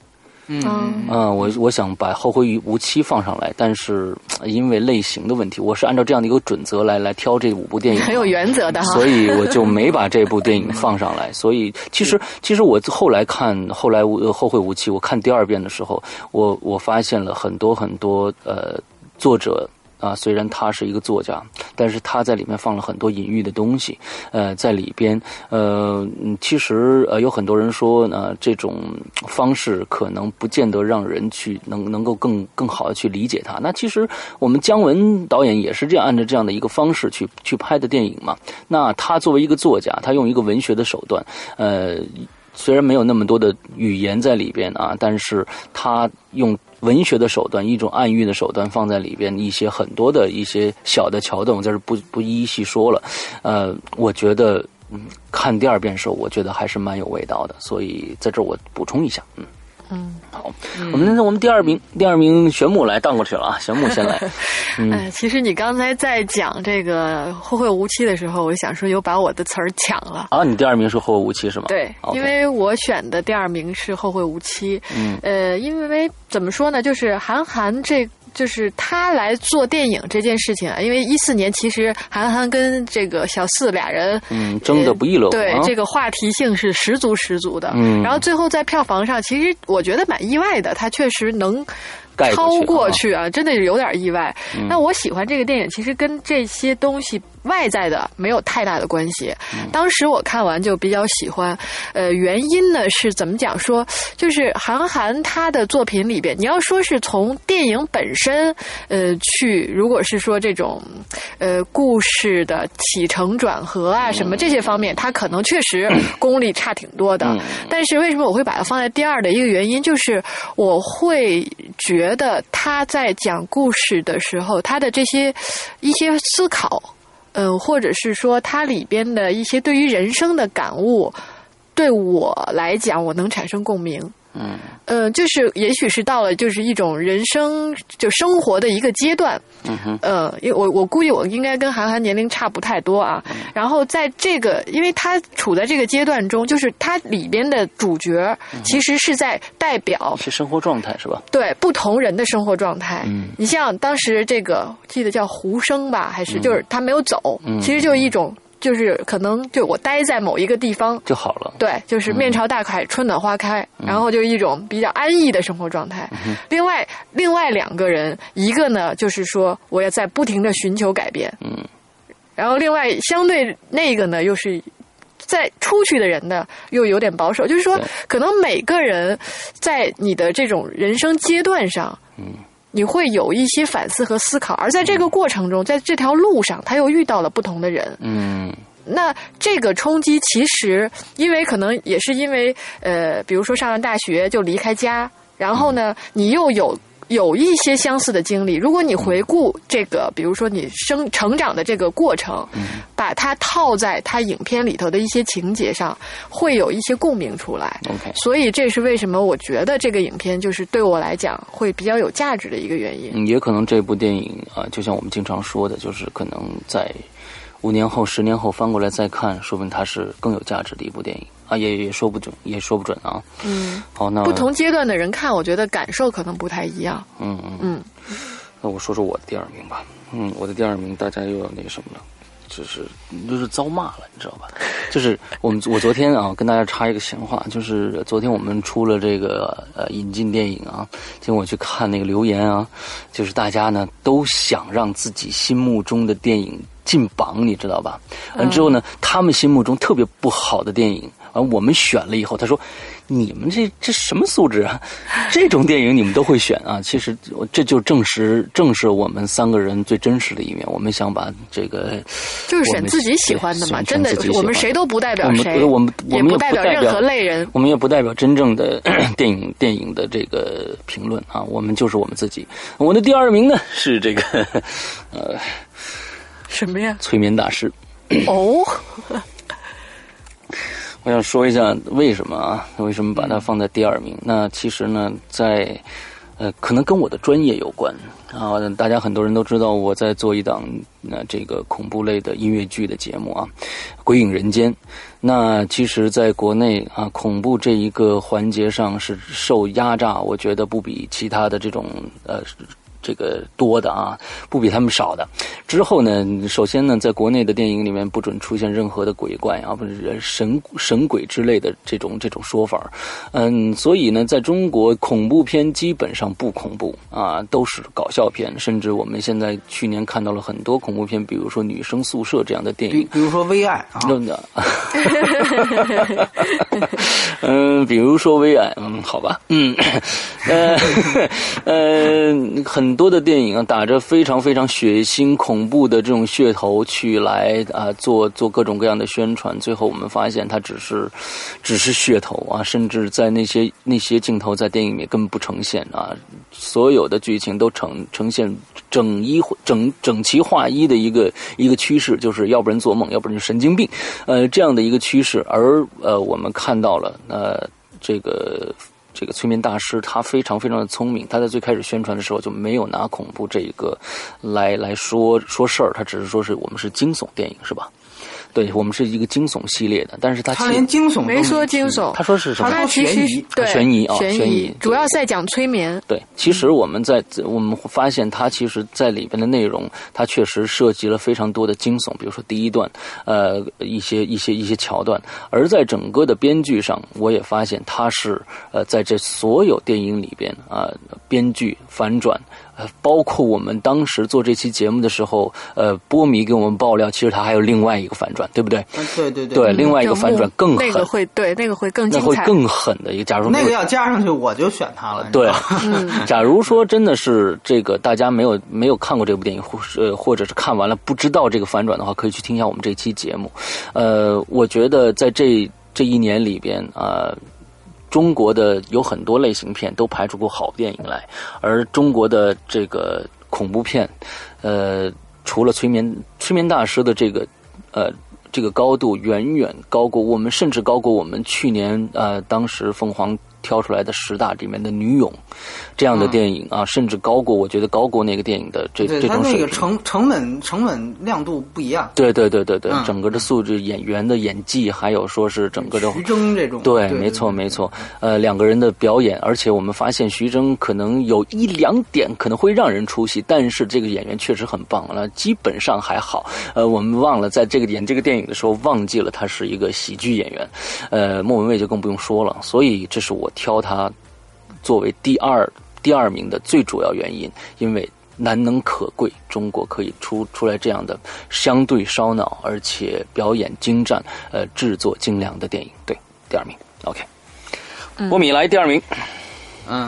嗯，嗯，我我想把《后会无期》放上来，但是呃因为类型的问题，我是按照这样的一个准则来来挑这五部电影，很有原则的哈。所以我就没把这部电影 放上来。所以其实其实我后来看后来后会无期，我看第二遍的时候，我我发现了很多很多呃作者。啊，虽然他是一个作家，但是他在里面放了很多隐喻的东西，呃，在里边，呃，其实呃有很多人说呢、这种方式可能不见得让人去能能够更更好的去理解他。那其实我们姜文导演也是这样按照这样的一个方式去去拍的电影嘛。那他作为一个作家，他用一个文学的手段，呃，虽然没有那么多的语言在里边啊，但是他用文学的手段，一种暗喻的手段放在里边，一些很多的一些小的桥段，我在这不不一一细说了。呃，我觉得，嗯，看第二遍的时候，我觉得还是蛮有味道的，所以在这儿我补充一下，嗯。嗯，好，我们我们第二名，第二名玄牧来荡过去了啊，玄牧先来，嗯哎，其实你刚才在讲这个《后会无期》的时候，我想说有把我的词儿抢了。啊，你第二名是后会无期是吗？对，因为我选的第二名是《后会无期》。嗯呃，因为怎么说呢，就是韩寒这。就是他来做电影这件事情啊，因为一四年其实韩寒跟这个小四俩人，嗯，争得不亦乐乎对啊，这个话题性是十足十足的。嗯然后最后在票房上，其实我觉得蛮意外的，他确实能超过去啊过去啊，真的是有点意外。嗯那我喜欢这个电影，其实跟这些东西外在的没有太大的关系。嗯当时我看完就比较喜欢，呃，原因呢是怎么讲说，就是韩寒他的作品里边，你要说是从电影本身，呃，去如果是说这种，呃，故事的起承转合啊什么这些方面，他可能确实功力差挺多的。嗯但是为什么我会把它放在第二的一个原因，就是我会觉得他在讲故事的时候，他的这些一些思考，嗯、或者是说它里边的一些对于人生的感悟，对我来讲，我能产生共鸣。嗯呃，就是也许是到了就是一种人生就生活的一个阶段，嗯哼，呃，因为我我估计我应该跟韩寒年龄差不太多啊。嗯然后在这个，因为他处在这个阶段中，就是他里边的主角嗯其实是在代表是生活状态是吧？对不同人的生活状态。嗯你像当时这个记得叫胡生吧，还是就是他没有走，嗯其实就是一种就是可能就我待在某一个地方。就好了。对，就是面朝大海，春暖花开，然后就是一种比较安逸的生活状态。另外，另外两个人，一个呢就是说我要在不停的寻求改变，嗯，然后另外相对那个呢又是。在出去的人呢，又有点保守，就是说，可能每个人在你的这种人生阶段上，嗯，你会有一些反思和思考，而在这个过程中，在这条路上，他又遇到了不同的人，嗯。那这个冲击其实，因为可能也是因为呃，比如说上了大学就离开家，然后呢，你又有有一些相似的经历。如果你回顾这个，比如说你生成长的这个过程，把它套在它影片里头的一些情节上，会有一些共鸣出来。，OK，所以这是为什么我觉得这个影片就是对我来讲会比较有价值的一个原因。嗯，也可能这部电影啊、就像我们经常说的，就是可能在五年后、十年后翻过来再看，说不定它是更有价值的一部电影啊，也也说不准，也说不准啊。嗯，好，那不同阶段的人看，我觉得感受可能不太一样。嗯嗯嗯，那我说说我的第二名吧。嗯，我的第二名大家又要那什么了，就是就是遭骂了，你知道吧？就是我们我昨天啊跟大家插一个闲话，就是昨天我们出了这个呃引进电影啊，结果我去看那个留言啊，就是大家呢都想让自己心目中的电影进榜，你知道吧？完之后呢，他们心目中特别不好的电影，完我们选了以后，他说。你们这这什么素质啊？这种电影你们都会选啊？其实这就证实正是我们三个人最真实的一面。我们想把这个就是选自己喜欢的嘛，选真的我们谁都不代表谁，我们我们也也不代表任何类人。我们也不代表真正的 电影电影的这个评论啊，我们就是我们自己。我的第二名呢是这个 呃什么呀？催眠大师。哦，我想说一下为什么啊？为什么把它放在第二名？那其实呢，在呃，可能跟我的专业有关啊。大家很多人都知道我在做一档呃这个恐怖类的音乐剧的节目啊，《鬼影人间》。那其实，在国内啊，恐怖这一个环节上是受压榨，我觉得不比其他的这种呃。这个多的啊，不比他们少的。之后呢，首先呢，在国内的电影里面不准出现任何的鬼怪啊，不是神神鬼之类的这种这种说法。嗯，所以呢，在中国恐怖片基本上不恐怖啊，都是搞笑片。甚至我们现在去年看到了很多恐怖片，比如说《女生宿舍》这样的电影。比比如说《微爱》啊，真 的，嗯，比如说《微爱》，嗯，好吧，嗯，呃，呃，很多的电影啊，打着非常非常血腥、恐怖的这种噱头去来啊，做做各种各样的宣传，最后我们发现它只是只是噱头啊，甚至在那些那些镜头在电影里根本不呈现啊，所有的剧情都呈呈现整一整整齐划一的一个一个趋势，就是要不然做梦，要不然就神经病，呃，这样的一个趋势。而呃，我们看到了呃，这个这个催眠大师他非常非常的聪明，他在最开始宣传的时候就没有拿恐怖这一个来来说说事儿，他只是说是我们是惊悚电影，是吧？对我们是一个惊悚系列的，但是他他其连惊悚都没说惊悚，他说是什么？他悬疑对悬疑啊悬悬疑主要是在讲催眠。对，其实我们在我们发现，它其实在里边的内容，它确实涉及了非常多的惊悚，比如说第一段，呃，一些一些一些桥段。而在整个的编剧上，我也发现它是呃，在这所有电影里边啊、编剧反转。呃，包括我们当时做这期节目的时候，呃，波米给我们爆料，其实它还有另外一个反转，对不对？嗯对对对，另外一个反转更狠，那个会对那个会更那精彩。会更狠的一个。假如说那个要加上去，我就选他了。对，嗯假如说真的是这个大家没有没有看过这部电影，或是呃或者是看完了不知道这个反转的话，可以去听一下我们这期节目。呃，我觉得在这这一年里边啊。呃中国的有很多类型片都拍出过好电影来，而中国的这个恐怖片，呃，除了催眠催眠大师的这个呃这个高度远远高过我们，甚至高过我们去年呃当时凤凰挑出来的十大里面的女勇这样的电影啊，甚至高过我觉得高过那个电影的这这种水平。个成成本成本亮度不一样。对对对对对，嗯整个的素质、演员的演技，还有说是整个的徐峥这种，对，没错没错。呃，两个人的表演，而且我们发现徐峥可能有一两点可能会让人出戏，但是这个演员确实很棒了，基本上还好。呃，我们忘了在这个演这个电影的时候，忘记了他是一个喜剧演员。呃，莫文蔚就更不用说了，所以这是我挑他作为第二第二名的最主要原因，因为。难能可贵，中国可以出出来这样的相对烧脑，而且表演精湛，呃，制作精良的电影。对，第二名，OK。波米来第二名，嗯，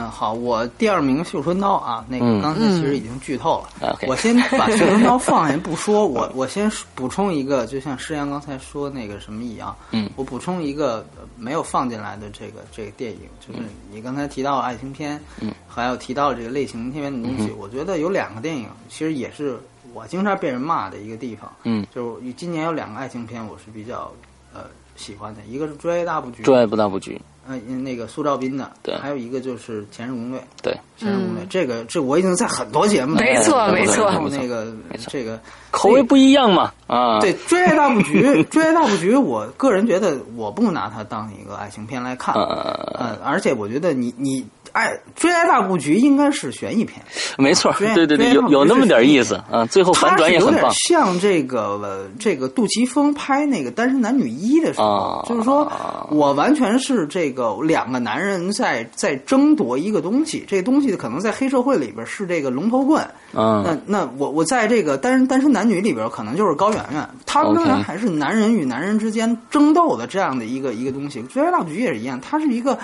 好，我第二名《绣春刀》啊，那嗯。个刚才其实已经剧透了。嗯。我先把《绣春刀》放下不说，我 我先补充一个，就像诗阳刚才说那个什么一样，嗯。我补充一个呃没有放进来的这个这个电影，就是你刚才提到爱情片，嗯，还有提到这个类型片的东西，我觉得有两个电影其实也是我经常被人骂的一个地方，嗯，就是今年有两个爱情片我是比较呃喜欢的，一个是《追爱大布局》，追爱不大布局，呃，那个苏兆斌的，对还有一个就是《前任攻略》。对，《前任攻略》这个这我已经在很多节目没错哎没错那个这个口味不一样嘛啊，对《追爱大布局》，《追爱大布局》，我个人觉得我不拿它当一个爱情片来看，呃，呃，而且我觉得你你爱《追爱大布局》应该是悬疑片，没错，对对对有有那么点意思啊，最后反转也很棒像这个呃这个杜琪峰拍那个《单身男女一》的时候，啊就是说我完全是这个两个男人在在争夺一个东西，这个东西可能在黑社会里边是这个龙头棍，嗯那那我我在这个单身单身男女里边可能就是高圆圆，他仍然还是男人与男人之间争斗的这样的一个一个东西。《追爱大布局》也是一样，它是一个。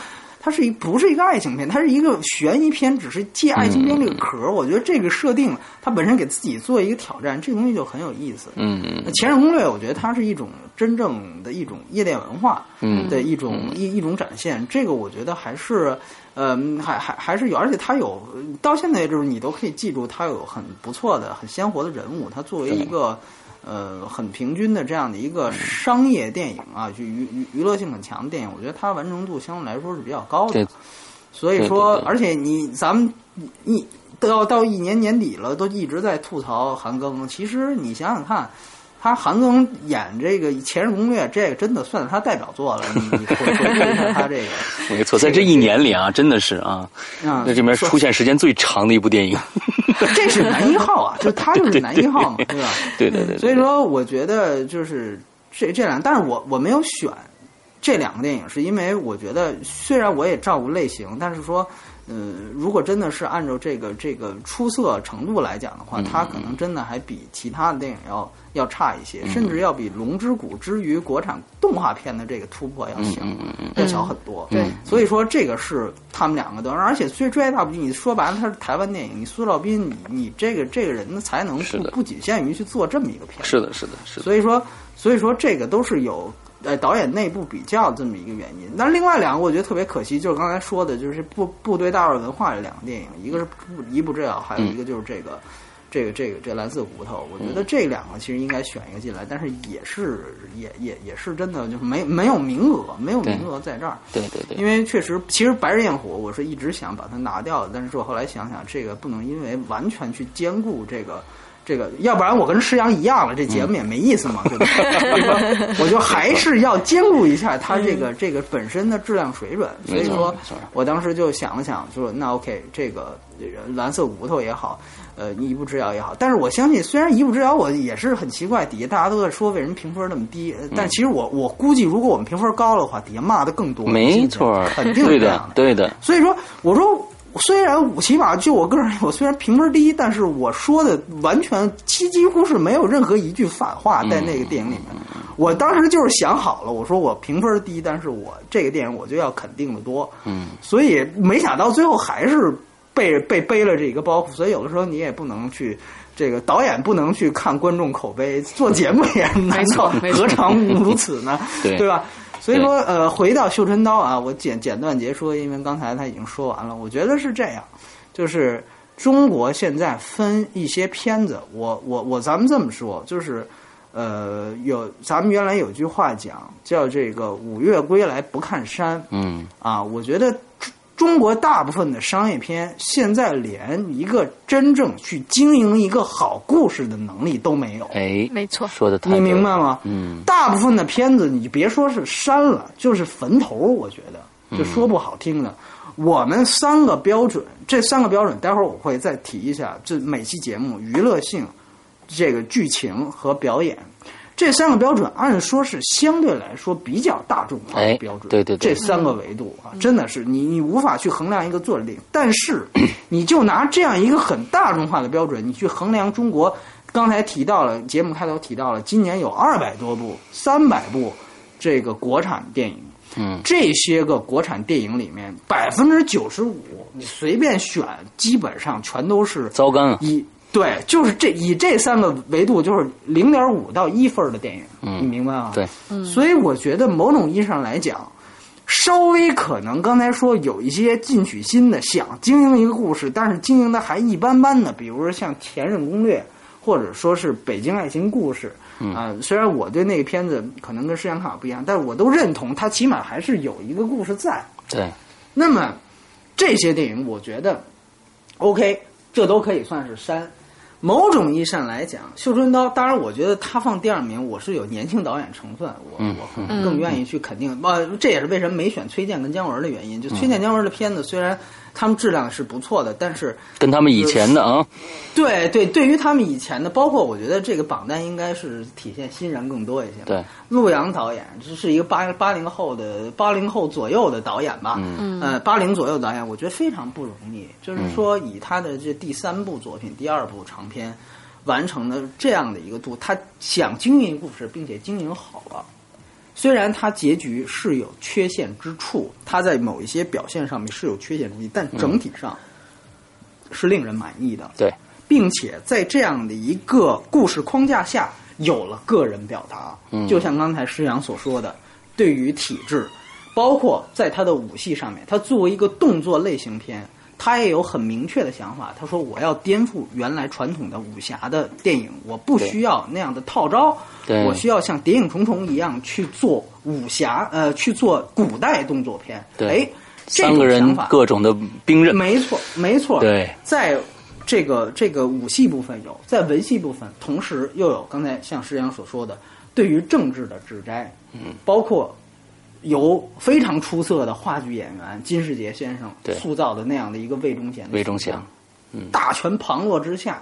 它是一不是一个爱情片，它是一个悬疑片，只是借爱情片这个壳儿。我觉得这个设定，它本身给自己做一个挑战，这个东西就很有意思。嗯嗯那《前任攻略》，我觉得它是一种真正的一种夜店文化嗯的一种、一一种展现。这个我觉得还是，嗯，还还还是有，而且它有到现在就是你都可以记住，它有很不错的、很鲜活的人物。它作为一个呃很平均的这样的一个商业电影啊，就娱娱娱乐性很强的电影，我觉得它完成度相对来说是比较高的。所以说，而且你咱们一到到一年年底了，都一直在吐槽韩庚。其实你想想看，他韩庚演这个《前任攻略》，这个真的算是他代表作了。你你回回顾一下他这个，没错，在这一年里啊，真的是啊，啊，在这边出现时间最长的一部电影。这是男一号啊，就他就是男一号嘛，对吧？对对对，对所以说，我觉得就是这这两，但是我我没有选这两个电影，是因为我觉得虽然我也照顾类型，但是说，呃，如果真的是按照这个这个出色程度来讲的话，它可能真的还比其他的电影要要差一些，甚至要比《龙之谷之于》国产动画片的这个突破要小，要小很多。对。所以说这个是他们两个的，而且《最追爱大布局》，你说白了，他是台湾电影，你苏兆斌，你你这个这个人的才能是的。不不仅限于去做这么一个片子，是的，是的，是的。所以说，所以说这个都是有呃导演内部比较这么一个原因。但是另外两个我觉得特别可惜，就是刚才说的，就是部部队大二文化这两个电影，一个是不一部这样，还有一个就是这个。这个这个这蓝色骨头，我觉得这两个其实应该选一个进来，但是也是也也也是真的就是没没有名额，没有名额在这儿。对对对，因为确实，其实《白日焰火》我是一直想把它拿掉的，但是我后来想想，这个不能因为完全去兼顾这个。这个，要不然我跟施洋一样了，这节目也没意思嘛，对吧？我就还是要兼顾一下它这个这个本身的质量水准。所以说我当时就想了想，就说那 OK，这个蓝色骨头也好，呃，一步之遥也好，但是我相信，虽然一步之遥我也是很奇怪，底下大家都在说为什么评分那么低，呃但其实我我估计，如果我们评分高了的话，底下骂的更多。没错，肯定的是这样，对的，所以说，我说，虽然起码就我个人，我虽然评分低，但是我说的完全几几乎是没有任何一句反话在那个电影里面。我当时就是想好了，我说我评分低，但是我这个电影我就要肯定的多。嗯，所以没想到最后还是被被背了这个包袱。所以有的时候你也不能去。这个导演不能去看观众口碑，做节目也难道没错何尝如此呢？对对吧？所以说，呃，回到绣春刀啊，我简简短截说，因为刚才他已经说完了。我觉得是这样，就是中国现在分一些片子，我我我，咱们这么说，就是呃，有咱们原来有句话讲，叫这个“五岳归来不看山”，嗯啊，我觉得中中国大部分的商业片现在连一个真正去经营一个好故事的能力都没有。哎，没错说的太你明白吗？嗯，大部分的片子，你别说是删了，就是坟头，我觉得就说不好听的。我们三个标准，这三个标准，待会儿我会再提一下。这每期节目娱乐性、这个剧情和表演这三个标准，按说是相对来说比较大众化的哎标准。对对对这三个维度啊，真的是你你无法去衡量一个作者力。但是，你就拿这样一个很大众化的标准，你去衡量中国。刚才提到了，节目开头提到了，今年有二百多部、三百部这个国产电影。嗯，这些个国产电影里面，百分之九十五，你随便选，基本上全都是糟干啊，以对，就是这以这三个维度，就是零点五到一分的电影，嗯你明白吗？对，所以我觉得某种意义上来讲，稍微可能刚才说有一些进取心的，想经营一个故事，但是经营的还一般般的，比如说像《前任攻略》，或者说是《北京爱情故事》啊、虽然我对那个片子可能跟《摄像卡不一样，但是我都认同它起码还是有一个故事在。对，那么这些电影，我觉得 OK，这都可以算是删。某种意义上来讲，《绣春刀》当然，我觉得他放第二名，我是有年轻导演成分，我、嗯我更愿意去肯定。呃，这也是为什么没选崔健跟姜文的原因。就崔健、姜文的片子，虽然他们质量是不错的，但是跟他们以前的啊，对对，对于他们以前的，包括我觉得这个榜单应该是体现新人更多一些。对，陆阳导演，这是一个八八零后的八零后左右的导演吧，嗯，呃，八零左右导演，我觉得非常不容易。就是说，以他的这第三部作品、第二部长片完成的这样的一个度，他想经营故事，并且经营好了。虽然他结局是有缺陷之处，他在某一些表现上面是有缺陷之处，但整体上是令人满意的。对，并且在这样的一个故事框架下，有了个人表达。嗯就像刚才施阳所说的，对于体制，包括在他的武戏上面，他作为一个动作类型片，他也有很明确的想法。他说：“我要颠覆原来传统的武侠的电影，我不需要那样的套招，我需要像《谍影重重》一样去做武侠，呃，去做古代动作片。”对哎，这三个人种想法各种的兵刃，没错，没错。对，在这个这个武戏部分有，在文戏部分，同时又有刚才像石阳所说的，对于政治的指摘，嗯，包括由非常出色的话剧演员金世杰先生塑造的那样的一个魏忠贤的魏忠贤，嗯，大权旁落之下，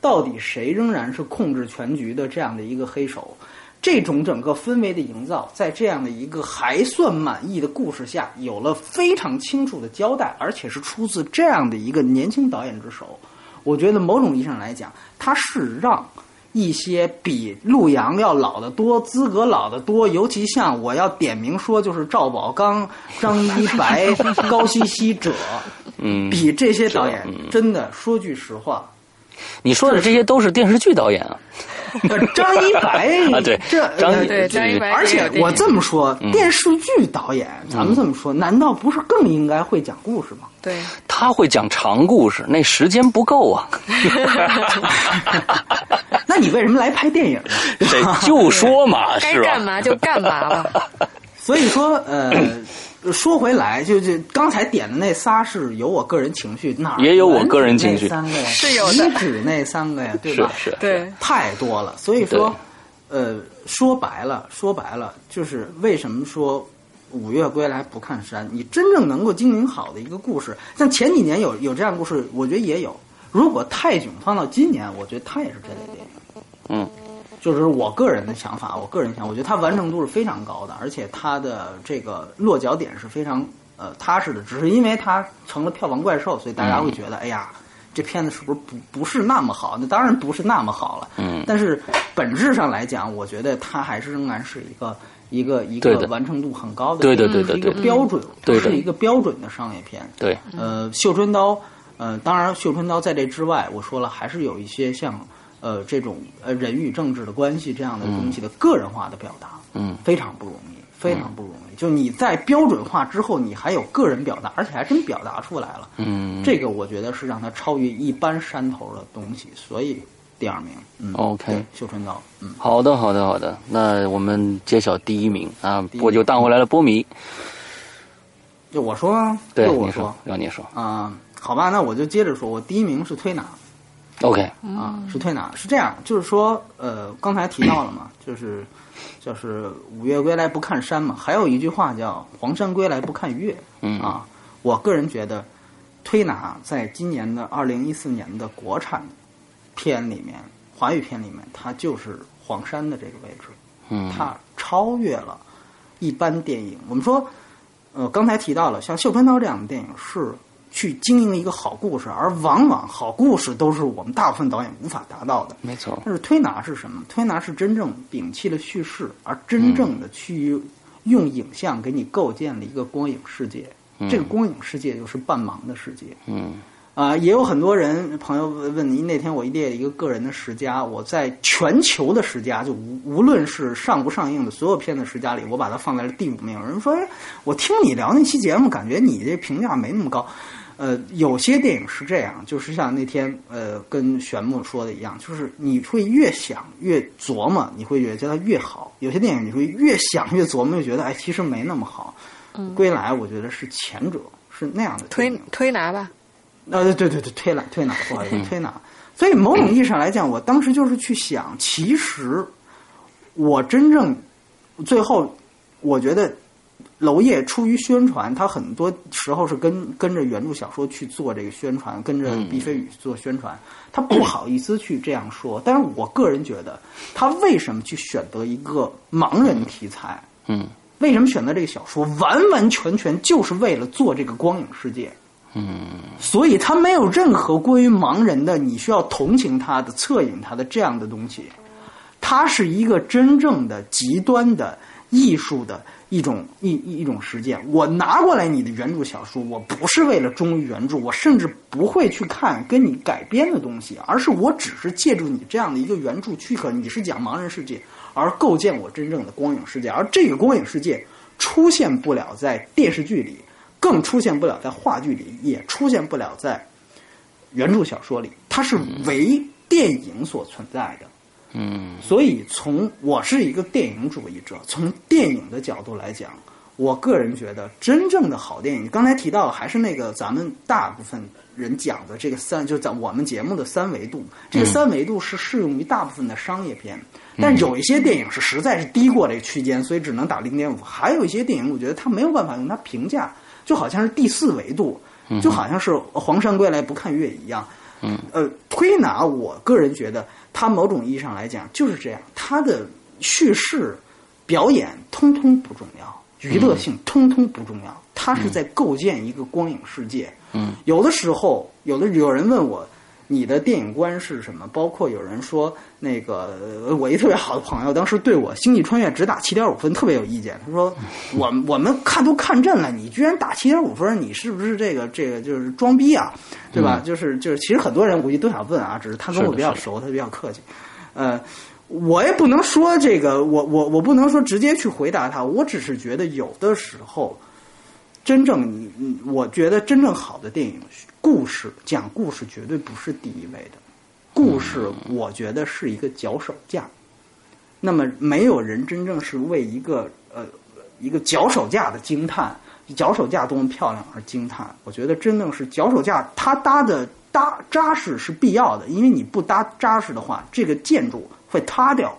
到底谁仍然是控制全局的这样的一个黑手？这种整个氛围的营造，在这样的一个还算满意的故事下，有了非常清楚的交代，而且是出自这样的一个年轻导演之手。我觉得某种意义上来讲，他是让一些比陆阳要老得多、资格老得多，尤其像我要点名说，就是赵宝刚、张一白、高希希者，嗯，比这些导演嗯。真的说句实话，你说的这些都是电视剧导演啊，呃 张一白啊对张张一白而且我这么说，电视剧导演，咱们这么说，难道不是更应该会讲故事吗？对，他会讲长故事，那时间不够啊。那你为什么来拍电影呢？对，就说嘛，该是吧？干嘛就干嘛吧。所以说，呃，说回来，就就刚才点的那仨是有我个人情绪，哪也有我个人情绪那三个呀，是有的岂止那三个呀，对吧？是是对，太多了。所以说，呃，说白了，说白了，就是为什么说五月归来不看山？你真正能够经营好的一个故事，像前几年有有这样的故事，我觉得也有。如果泰囧放到今年，我觉得它也是这类电影。嗯，就是我个人的想法，我个人想，我觉得它完成度是非常高的，而且它的这个落脚点是非常呃踏实的。只是因为它成了票房怪兽，所以大家会觉得，哎呀，这片子是不是不不是那么好？那当然不是那么好了。嗯但是本质上来讲，我觉得它还是仍然是一个一个一个完成度很高的，对对对是一个标准，对是一个标准的商业片。对，呃，绣春刀，呃，当然，绣春刀在这之外，我说了，还是有一些像呃这种呃人与政治的关系这样的东西的个人化的表达，嗯，非常不容易，非常不容易。就你在标准化之后，你还有个人表达，而且还真表达出来了，嗯这个我觉得是让他超越一般山头的东西，所以第二名，嗯 OK 对绣春刀，嗯，好的，好的，好的。那我们揭晓第一名啊，名我就当回来了波迷。就我说啊，对，就我你说，让你说。啊、好吧，那我就接着说，我第一名是推拿，OK，啊，是推拿，是这样，就是说，呃，刚才提到了嘛，就是就是五岳归来不看山嘛，还有一句话叫黄山归来不看岳，嗯。啊，我个人觉得，推拿在今年的二零一四年的国产片里面，华语片里面，它就是黄山的这个位置，嗯，它超越了一般电影。我们说，呃，刚才提到了像《绣春刀》这样的电影是去经营一个好故事，而往往好故事都是我们大部分导演无法达到的。没错。但是推拿是什么？推拿是真正摒弃了叙事，而真正的去用影像给你构建了一个光影世界。这个光影世界就是半盲的世界。嗯啊、也有很多人朋友问您，那天我列了一个个人的十佳，我在全球的十佳，就无无论是上不上映的所有片子十佳里，我把它放在了第五名。有人说，哎，我听你聊那期节目，感觉你这评价没那么高。呃，有些电影是这样，就是像那天呃跟玄牧说的一样，就是你会越想越琢磨，你会觉得它越好；有些电影你会越想越琢磨，就觉得哎其实没那么好。归来我觉得是前者，是那样的推推拿吧，呃，对对对，推拿推拿，不好意思，推拿。所以某种意义上来讲，我当时就是去想，其实我真正最后，我觉得娄烨出于宣传，他很多时候是跟跟着原著小说去做这个宣传，跟着毕飞宇做宣传，他不好意思去这样说。但是我个人觉得，他为什么去选择一个盲人题材？嗯为什么选择这个小说？完完全全就是为了做这个光影世界。嗯所以他没有任何关于盲人的你需要同情他的、恻隐他的这样的东西，他是一个真正的极端的艺术的一种一一一种实践。我拿过来你的原著小说，我不是为了忠于原著，我甚至不会去看跟你改编的东西，而是我只是借助你这样的一个原著躯壳，你是讲盲人世界，而构建我真正的光影世界，而这个光影世界出现不了在电视剧里。更出现不了在话剧里，也出现不了在原著小说里，它是为电影所存在的。嗯所以从我是一个电影主义者，从电影的角度来讲，我个人觉得真正的好电影，刚才提到还是那个咱们大部分人讲的这个三，就在我们节目的三维度，这个三维度是适用于大部分的商业片。但是有一些电影是实在是低过这个区间，所以只能打零点五。还有一些电影，我觉得它没有办法用它评价，就好像是第四维度，就好像是黄山归来不看月一样。嗯，呃，推拿，我个人觉得它某种意义上来讲就是这样，它的叙事、表演通通不重要，娱乐性通通不重要，它是在构建一个光影世界。嗯，有的时候，有的有人问我。你的电影观是什么？包括有人说，那个呃我一特别好的朋友，当时对我《星际穿越》只打七点五分特别有意见。他说：“我我们看都看震了，你居然打七点五分，你是不是这个这个就是装逼啊？对吧？就是就是，其实很多人估计都想问啊，只是他跟我比较熟，他比较客气。呃，我也不能说这个，我我我不能说直接去回答他，我只是觉得有的时候，真正你，我觉得真正好的电影。故事讲故事绝对不是第一位的，故事我觉得是一个脚手架。那么没有人真正是为一个呃一个脚手架的惊叹，脚手架多么漂亮而惊叹。我觉得真正是脚手架，它搭的搭扎实是必要的，因为你不搭扎实的话，这个建筑会塌掉。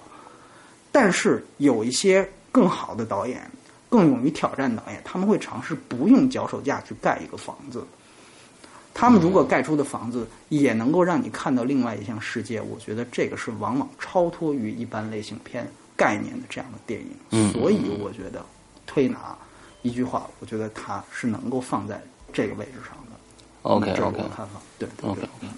但是有一些更好的导演，更勇于挑战导演，他们会尝试不用脚手架去盖一个房子。他们如果盖出的房子也能够让你看到另外一项世界，我觉得这个是往往超脱于一般类型片概念的这样的电影。嗯所以我觉得推拿一句话，我觉得它是能够放在这个位置上的。，OK 这是我 OK 的看法。对对 OK 对 OK，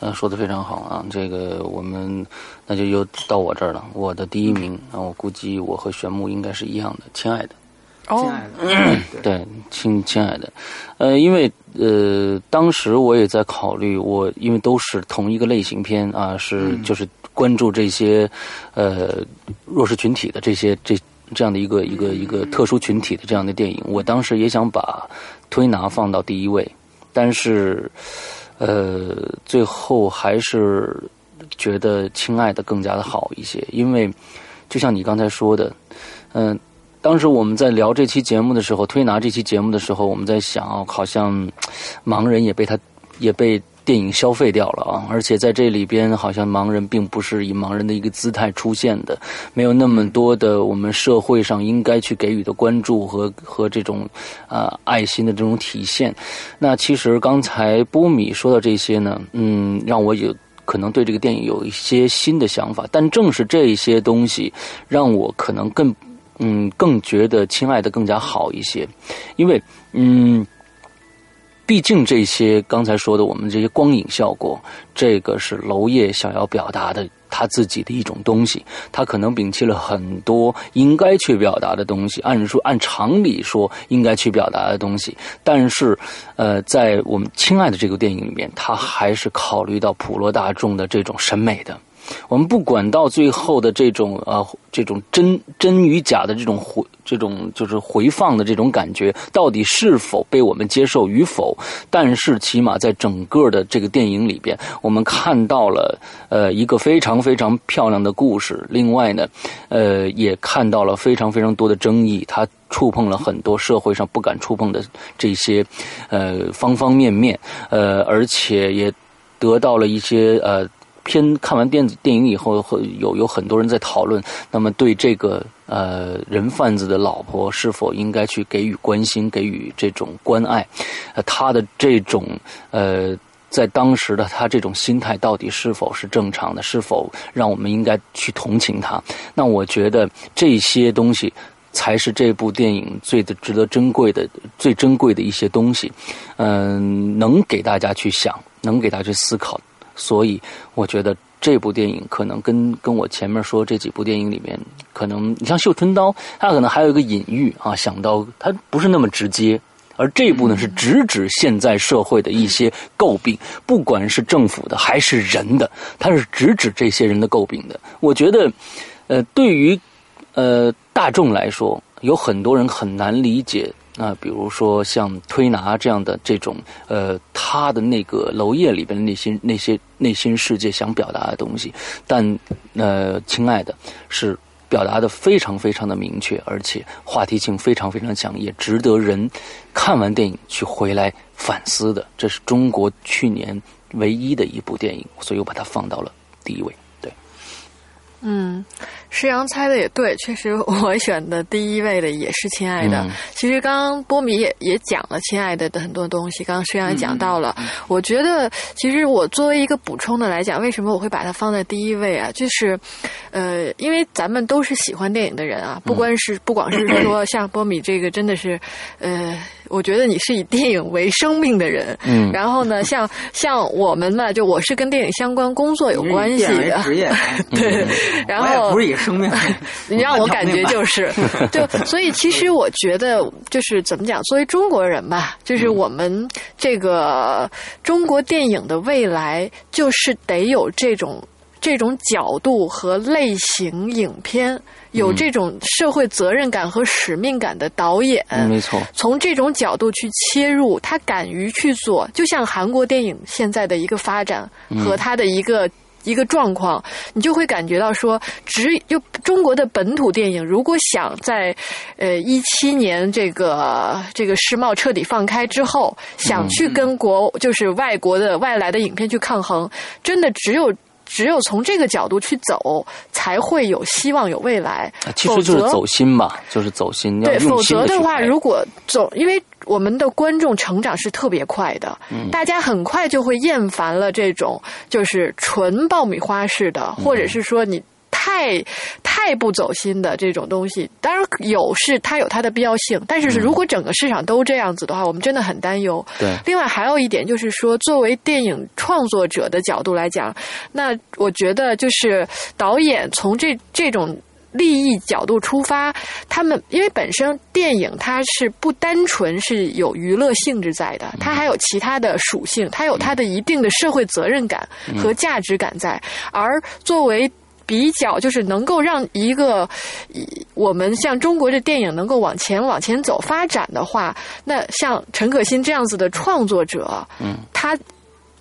嗯，说的非常好啊。这个我们那就又到我这儿了。我的第一名啊，我估计我和玄牧应该是一样的，亲爱的。哦亲，爱的，对对，亲亲爱的，呃，因为呃，当时我也在考虑，我因为都是同一个类型片啊，是就是关注这些呃弱势群体的这些这这样的一个一个一个特殊群体的这样的电影，我当时也想把推拿放到第一位，但是呃，最后还是觉得亲爱的更加的好一些，因为就像你刚才说的，嗯、当时我们在聊这期节目的时候，推拿这期节目的时候，我们在想，好像盲人也被他也被电影消费掉了啊，而且在这里边，好像盲人并不是以盲人的一个姿态出现的，没有那么多的我们社会上应该去给予的关注和和这种啊、爱心的这种体现。那其实刚才波米说到这些呢，嗯，让我有。可能对这个电影有一些新的想法，但正是这些东西让我可能更嗯，更觉得亲爱的更加好一些，因为嗯，毕竟这些刚才说的我们这些光影效果，这个是娄烨想要表达的他自己的一种东西，他可能摒弃了很多应该去表达的东西，按说按常理说应该去表达的东西，但是呃，在我们亲爱的这个电影里面，他还是考虑到普罗大众的这种审美的。我们不管到最后的这种呃这种真真与假的这种回这种就是回放的这种感觉，到底是否被我们接受与否？但是起码在整个的这个电影里边，我们看到了呃一个非常非常漂亮的故事。另外呢，呃也看到了非常非常多的争议。它触碰了很多社会上不敢触碰的这些呃方方面面，呃，而且也得到了一些呃。偏看完电子电影以后，会有有很多人在讨论。那么，对这个呃人贩子的老婆，是否应该去给予关心，给予这种关爱？呃，他的这种呃，在当时的他这种心态，到底是否是正常的？是否让我们应该去同情他？那我觉得这些东西才是这部电影最的值得珍贵的、最珍贵的一些东西。嗯，能给大家去想，能给大家去思考。所以，我觉得这部电影可能跟跟我前面说这几部电影里面，可能你像《绣春刀》，它可能还有一个隐喻啊，想到它不是那么直接，而这部呢是直指现在社会的一些诟病，不管是政府的还是人的，它是直指这些人的诟病的。我觉得，呃，对于呃大众来说，有很多人很难理解。那比如说像推拿这样的这种，呃，他的那个娄烨里边的那些那些内心世界想表达的东西，但呃，亲爱的，是表达的非常非常的明确，而且话题性非常非常强，也值得人看完电影去回来反思的。这是中国去年唯一的一部电影，所以我把它放到了第一位。对，嗯。施阳猜的也对，确实我选的第一位的也是《亲爱的》。其实刚刚波米也也讲了《亲爱的》的很多东西，刚刚石阳也讲到了。我觉得，其实我作为一个补充的来讲，为什么我会把它放在第一位啊？就是，呃，因为咱们都是喜欢电影的人啊，不光是不光是说像波米这个，真的是，呃。我觉得你是以电影为生命的人，嗯，然后呢，像像我们呢，就我是跟电影相关工作有关系的职业，对，然后不是以生命，你让我感觉就是，就所以其实我觉得就是怎么讲，作为中国人吧，就是我们这个中国电影的未来，就是得有这种这种角度和类型影片。有这种社会责任感和使命感的导演，没错，从这种角度去切入，他敢于去做，就像韩国电影现在的一个发展和他的一个一个状况，你就会感觉到说，只有中国的本土电影，如果想在呃一七年这个这个世贸彻底放开之后，想去跟国就是外国的外来的影片去抗衡，真的只有。只有从这个角度去走，才会有希望有未来。其实就是走心嘛，就是走心。对，否则的话，如果走，因为我们的观众成长是特别快的，大家很快就会厌烦了这种就是纯爆米花式的，或者是说你。太太不走心的这种东西，当然有是它有它的必要性，但是如果整个市场都这样子的话，我们真的很担忧。对，另外还有一点就是说，作为电影创作者的角度来讲，那我觉得就是导演从这这种利益角度出发，他们因为本身电影它是不单纯是有娱乐性质在的，它还有其他的属性，它有它的一定的社会责任感和价值感在，而作为。比较就是能够让一个我们像中国的电影能够往前往前走发展的话，那像陈可辛这样子的创作者，嗯，他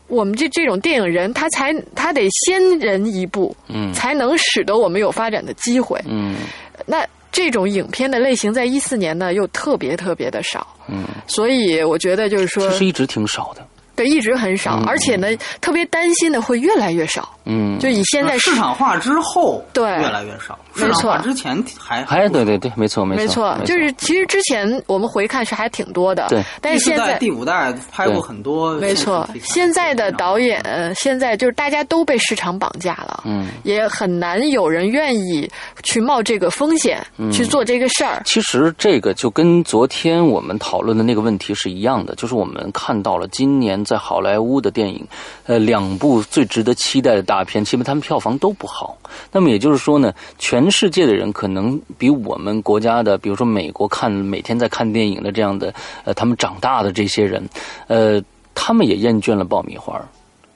我们这这种电影人，他才他得先人一步，嗯，才能使得我们有发展的机会，嗯，那这种影片的类型在一四年呢又特别特别的少，嗯，所以我觉得就是说，其实一直挺少的。对，一直很少，而且呢，特别担心的会越来越少。嗯，就以现在市场化之后，对，越来越少。没错，之前还还对对对，没错没错，没错就是其实之前我们回看是还挺多的。对，但是现在第五代拍过很多。没错，现在的导演现在就是大家都被市场绑架了，嗯，也很难有人愿意去冒这个风险去做这个事儿。其实这个就跟昨天我们讨论的那个问题是一样的，就是我们看到了今年。在好莱坞的电影，呃，两部最值得期待的大片，基本他们票房都不好。那么也就是说呢，全世界的人可能比我们国家的，比如说美国看每天在看电影的这样的，呃，他们长大的这些人，呃，他们也厌倦了爆米花。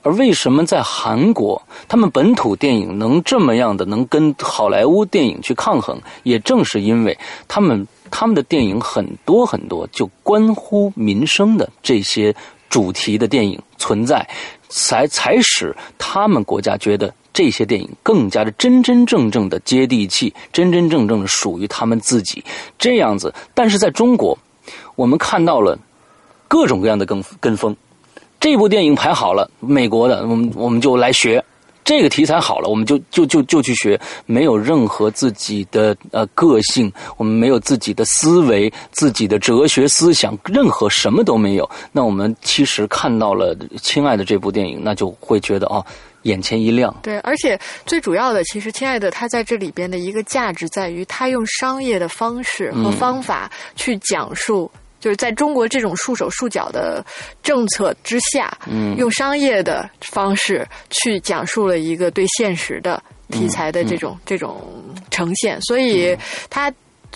而为什么在韩国，他们本土电影能这么样的能跟好莱坞电影去抗衡，也正是因为他们他们的电影很多很多，就关乎民生的这些。主题的电影存在，才才使他们国家觉得这些电影更加的真真正正的接地气，真真正正的属于他们自己这样子。但是在中国，我们看到了各种各样的跟跟风。这部电影排好了，美国的，我们我们就来学。这个题材好了，我们就就就就去学，没有任何自己的呃个性，我们没有自己的思维、自己的哲学思想，任何什么都没有。那我们其实看到了《亲爱的》这部电影，那就会觉得哦，眼前一亮。对，而且最主要的，其实《亲爱的》它在这里边的一个价值在于，它用商业的方式和方法去讲述。就是在中国这种束手束脚的政策之下，嗯，用商业的方式去讲述了一个对现实的题材的这种这种呈现，所以它。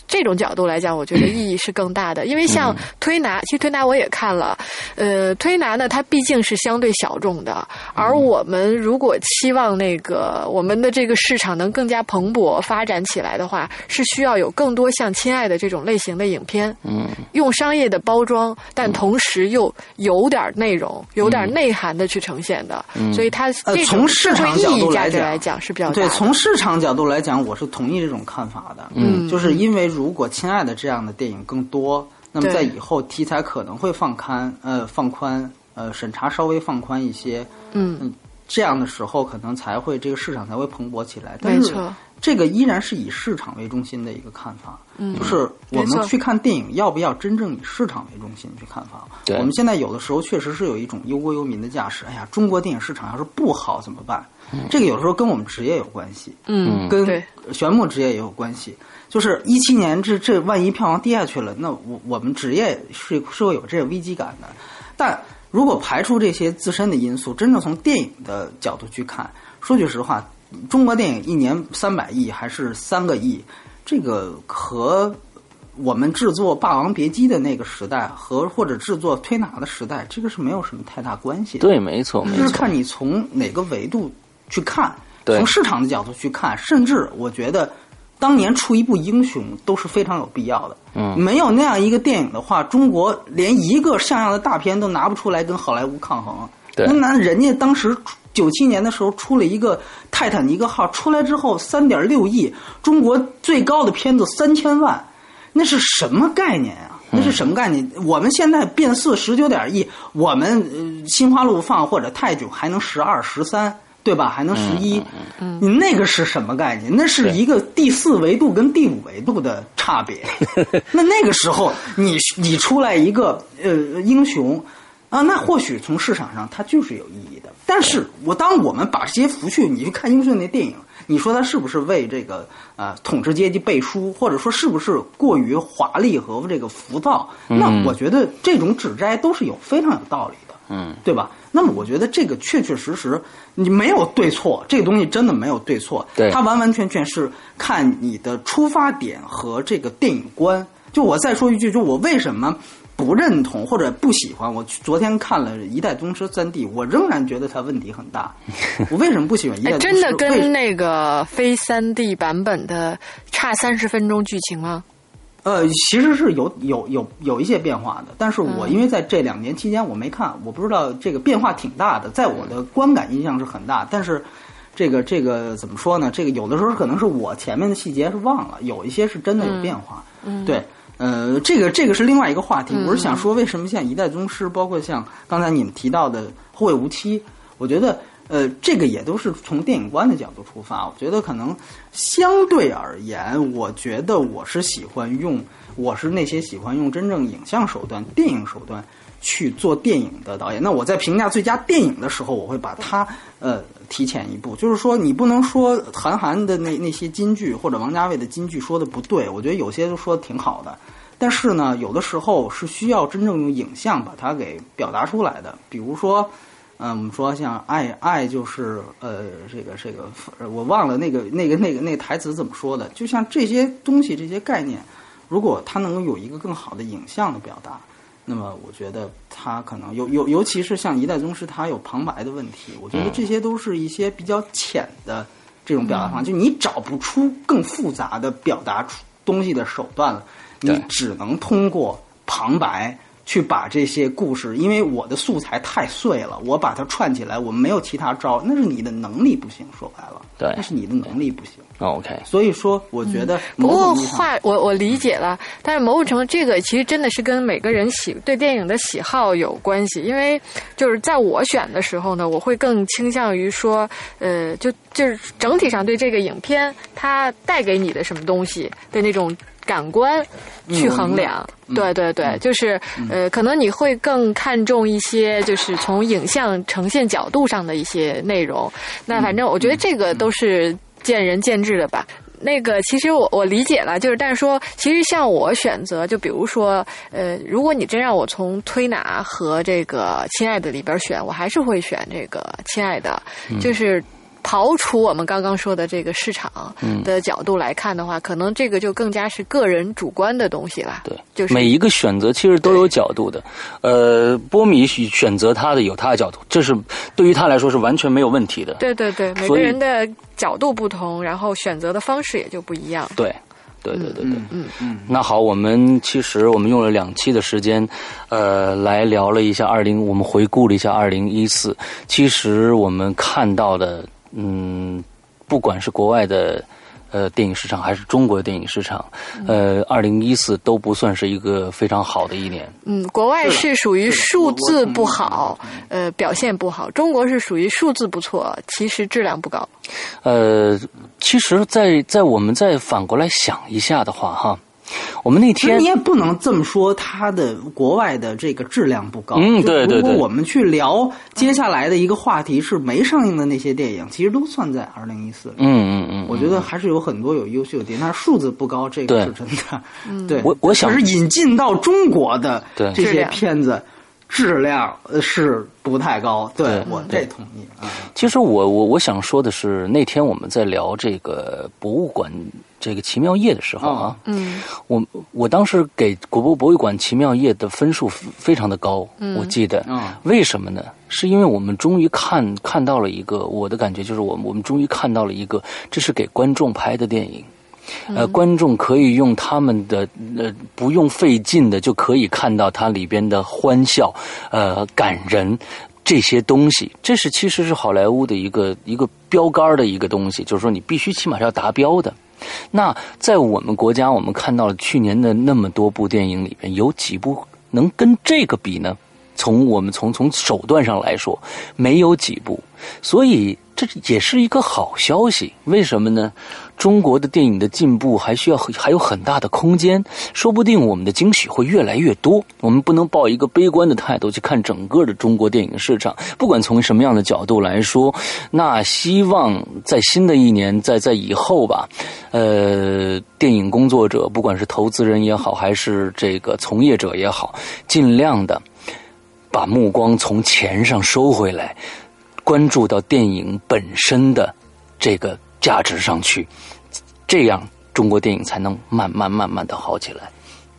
这种角度来讲，我觉得意义是更大的，因为像推拿，其实推拿我也看了，呃，推拿呢，它毕竟是相对小众的，而我们如果期望那个我们的这个市场能更加蓬勃发展起来的话，是需要有更多像《亲爱的》这种类型的影片，嗯，用商业的包装，但同时又有点内容、有点内涵的去呈现的，所以它呃，从市场角度来讲是比较对，从市场角度来讲，我是同意这种看法的，嗯，就是因为。如果亲爱的这样的电影更多，那么在以后题材可能会放宽，呃，放宽，呃，审查稍微放宽一些，嗯，这样的时候可能才会这个市场才会蓬勃起来。没错，这个依然是以市场为中心的一个看法，嗯，就是我们去看电影要不要真正以市场为中心去看法？我们现在有的时候确实是有一种忧国忧民的架势。哎呀，中国电影市场要是不好怎么办？这个有时候跟我们职业有关系，嗯，跟玄牧职业也有关系。就是一七年，这这万一票房跌下去了，那我我们职业是是会有这个危机感的。但如果排除这些自身的因素，真正从电影的角度去看，说句实话，中国电影一年三百亿还是三个亿，这个和我们制作《霸王别姬》的那个时代和或者制作推拿的时代，这个是没有什么太大关系。对，没错，没错。就是看你从哪个维度去看，对，从市场的角度去看，甚至我觉得。当年出一部英雄都是非常有必要的。嗯，没有那样一个电影的话，中国连一个像样的大片都拿不出来跟好莱坞抗衡。对，那人家当时九七年的时候出了一个《泰坦尼克号》，出来之后三点六亿，中国最高的片子三千万，那是什么概念啊？那是什么概念？我们现在变四十九点亿，我们心花怒放或者泰囧还能十二十三。对吧？还能十一，你那个是什么概念？那是一个第四维度跟第五维度的差别。那那个时候，你你出来一个呃英雄啊，那或许从市场上它就是有意义的。但是我当我们把这些拂去，你去看英雄那电影，你说他是不是为这个呃统治阶级背书，或者说是不是过于华丽和这个浮躁？那我觉得这种指摘都是有非常有道理的。嗯，对吧？那么我觉得这个确确实实，你没有对错，这个东西真的没有对错。对，它完完全全是看你的出发点和这个电影观。就我再说一句，就我为什么不认同或者不喜欢？我昨天看了一代宗师三 D，我仍然觉得它问题很大。我为什么不喜欢一代宗师？真的跟那个非三 D 版本的差三十分钟剧情吗？呃，其实是有有有有一些变化的，但是我因为在这两年期间我没看，我不知道这个变化挺大的，在我的观感印象是很大，但是这个这个怎么说呢？这个有的时候可能是我前面的细节是忘了，有一些是真的有变化。嗯，对，呃，这个这个是另外一个话题，我是想说，为什么像一代宗师，包括像刚才你们提到的后会无期，我觉得。呃，这个也都是从电影观的角度出发。我觉得可能相对而言，我觉得我是喜欢用，我是那些喜欢用真正影像手段、电影手段去做电影的导演。那我在评价最佳电影的时候，我会把它呃提前一步。就是说，你不能说韩寒的那那些金句或者王家卫的金句说的不对，我觉得有些都说的挺好的。但是呢，有的时候是需要真正用影像把它给表达出来的，比如说。嗯，我们说像爱爱就是呃，这个这个，我忘了那个那个那个那个台词怎么说的。就像这些东西这些概念，如果它能够有一个更好的影像的表达，那么我觉得它可能尤尤尤其是像一代宗师，它有旁白的问题。我觉得这些都是一些比较浅的这种表达方式，就你找不出更复杂的表达出东西的手段了，你只能通过旁白。去把这些故事，因为我的素材太碎了，我把它串起来，我没有其他招，那是你的能力不行，说白了，对那是你的能力不行。OK，所以说，我觉得嗯不过话我我理解了，但是某种程度这个其实真的是跟每个人喜对电影的喜好有关系。因为就是在我选的时候呢，我会更倾向于说，呃，就就是整体上对这个影片它带给你的什么东西的那种感官去衡量。对对对，就是呃，可能你会更看重一些，就是从影像呈现角度上的一些内容。那反正我觉得这个都是见仁见智的吧。那个，其实我我理解了，就是但是说，其实像我选择，就比如说，呃，如果你真让我从推拿和这个亲爱的里边选，我还是会选这个亲爱的，就是。刨除我们刚刚说的这个市场的角度来看的话，可能这个就更加是个人主观的东西了。对，就是每一个选择其实都有角度的。呃，波米选择他的有他的角度，这是对于他来说是完全没有问题的。对对对，每个人的角度不同，然后选择的方式也就不一样。对，对对对对。嗯嗯，那好，我们其实我们用了两期的时间，呃，来聊了一下二零，我们回顾了一下二零一四。其实我们看到的，嗯，不管是国外的。呃，电影市场还是中国的电影市场，呃，二零一四都不算是一个非常好的一年。嗯，国外是属于数字不好，呃，表现不好；中国是属于数字不错，其实质量不高。呃，其实在，在我们再反过来想一下的话，哈，我们那天你也不能这么说，它的国外的这个质量不高。嗯对对对如果我们去聊接下来的一个话题是没上映的那些电影，其实都算在二零一四里。嗯嗯嗯，我觉得还是有很多有优秀的电影，但是数字不高，这个是真的。对，我我想可是引进到中国的对这些片子，质量呃是不太高。对对我这同意啊。其实我我我想说的是，那天我们在聊这个博物馆这个奇妙夜的时候啊，嗯我我当时给国博博物馆奇妙夜的分数非常的高，嗯我记得，嗯为什么呢？是因为我们终于看看到了一个，我的感觉就是我们我们终于看到了一个，这是给观众拍的电影。呃，观众可以用他们的呃不用费劲的就可以看到它里边的欢笑，呃感人这些东西，这是其实是好莱坞的一个一个标杆的一个东西，就是说你必须起码是要达标的。那在我们国家，我们看到了去年的那么多部电影里边，有几部能跟这个比呢？从我们从从手段上来说，没有几部，所以这也是一个好消息。为什么呢？中国的电影的进步还需要还有很大的空间，说不定我们的惊喜会越来越多。我们不能抱一个悲观的态度去看整个的中国电影市场，不管从什么样的角度来说，那希望在新的一年，在在以后吧，呃，电影工作者，不管是投资人也好，还是这个从业者也好，尽量的。把目光从钱上收回来，关注到电影本身的这个价值上去，这样中国电影才能慢慢慢慢的好起来，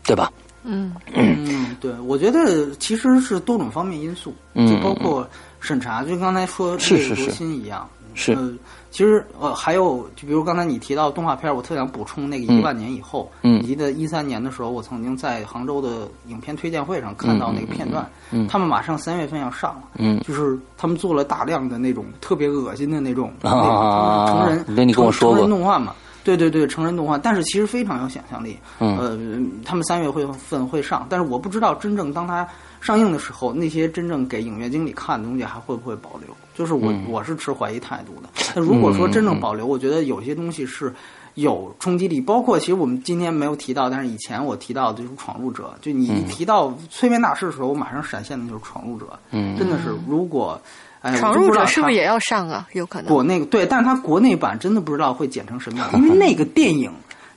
对吧？嗯嗯，对，我觉得其实是多种方面因素，嗯就包括审查，就刚才说是是烈日灼是心一样。是呃，其实呃还有，就比如刚才你提到动画片，我特想补充那个嗯。一万年以后，嗯。以及的一三年的时候，我曾经在杭州的影片推荐会上看到那个片段，他们马上三月份要上了，嗯。就是他们做了大量的那种特别恶心的那种，啊成人，对你跟我说过。成人动画嘛。对对对，成人动画，但是其实非常有想象力。嗯呃，他们三月会份会上，但是我不知道真正当它上映的时候，那些真正给影院经理看的东西还会不会保留？就是我、嗯我是持怀疑态度的。那如果说真正保留，我觉得有些东西是有冲击力，包括其实我们今天没有提到，但是以前我提到的就是《闯入者》，就你一提到催眠大师的时候，我马上闪现的就是《闯入者》。嗯真的是如果。哎，闯入者是不是也？要上啊？有可能。国内对，但是它国内版真的不知道会剪成什么样，因为那个电影，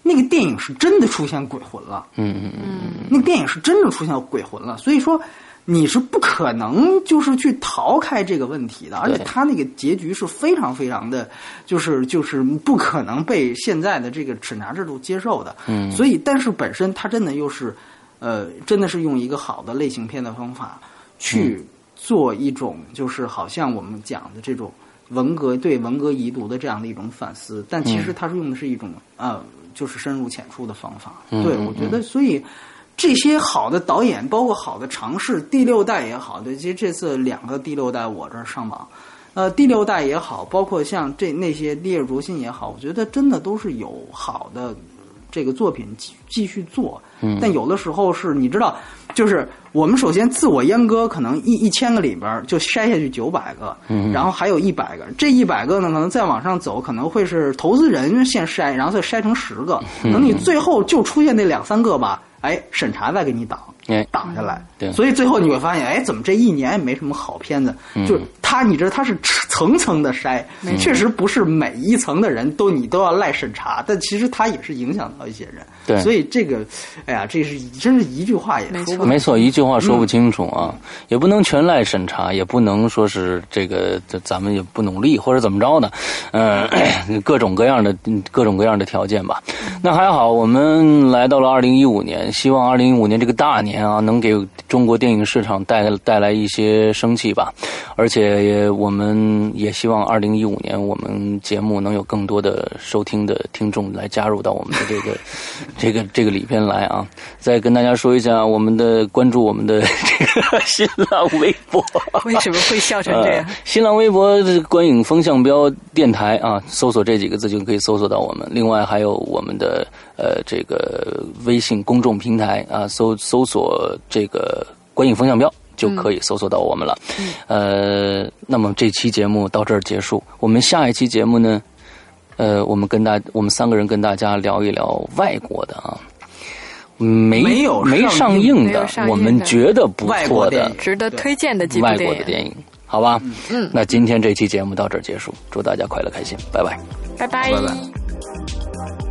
那个电影是真的出现鬼魂了，嗯嗯嗯那个电影是真的出现鬼魂了，所以说你是不可能就是去逃开这个问题的，而且对它那个结局是非常非常的，就是就是不可能被现在的这个审查制度接受的，嗯所以但是本身他真的又是，呃，真的是用一个好的类型片的方法去做一种就是好像我们讲的这种文革对文革遗毒的这样的一种反思，但其实他是用的是一种呃，就是深入浅出的方法。对我觉得，所以这些好的导演，包括好的尝试，第六代也好，对，其实这次两个第六代我这儿上榜，呃，第六代也好，包括像这那些《烈日灼心》也好，我觉得真的都是有好的这个作品继继续做。嗯但有的时候是你知道，就是我们首先自我阉割，可能一一千个里边就筛下去九百个，嗯然后还有一百个，这一百个呢，可能再往上走，可能会是投资人先筛，然后再筛成十个，嗯等你最后就出现那两三个吧，哎，审查再给你挡。哎，挡下来，对所以最后你会发现，哎，怎么这一年也没什么好片子？嗯就是他，你知道他是层层的筛，确实不是每一层的人都你都要赖审查，但其实他也是影响到一些人。对。所以这个，哎呀，这是真是一句话也说不没错，一句话说不清楚啊，也不能全赖审查，也不能说是这个这咱们也不努力或者怎么着的，嗯、各种各样的各种各样的条件吧。那还好，我们来到了二零一五年，希望二零一五年这个大年啊，能给中国电影市场带带来一些生气吧。而且也我们也希望二零一五年我们节目能有更多的收听的听众来加入到我们的这个这个这个里边来啊。再跟大家说一下，我们的关注我们的 这个新浪微博。为什么会笑成这样 呃？新浪微博的观影风向标电台啊，搜索这几个字就可以搜索到我们。另外还有我们的呃这个微信公众平台啊，搜搜索这个观影风向标。就可以搜索到我们了，呃，那么这期节目到这儿结束。我们下一期节目呢，呃，我们跟大我们三个人跟大家聊一聊外国的啊，没没有没上映的我们觉得不错的值得推荐的几部外，国的电影，好吧？嗯，那今天这期节目到这儿结束，祝大家快乐开心，拜拜。拜拜。拜拜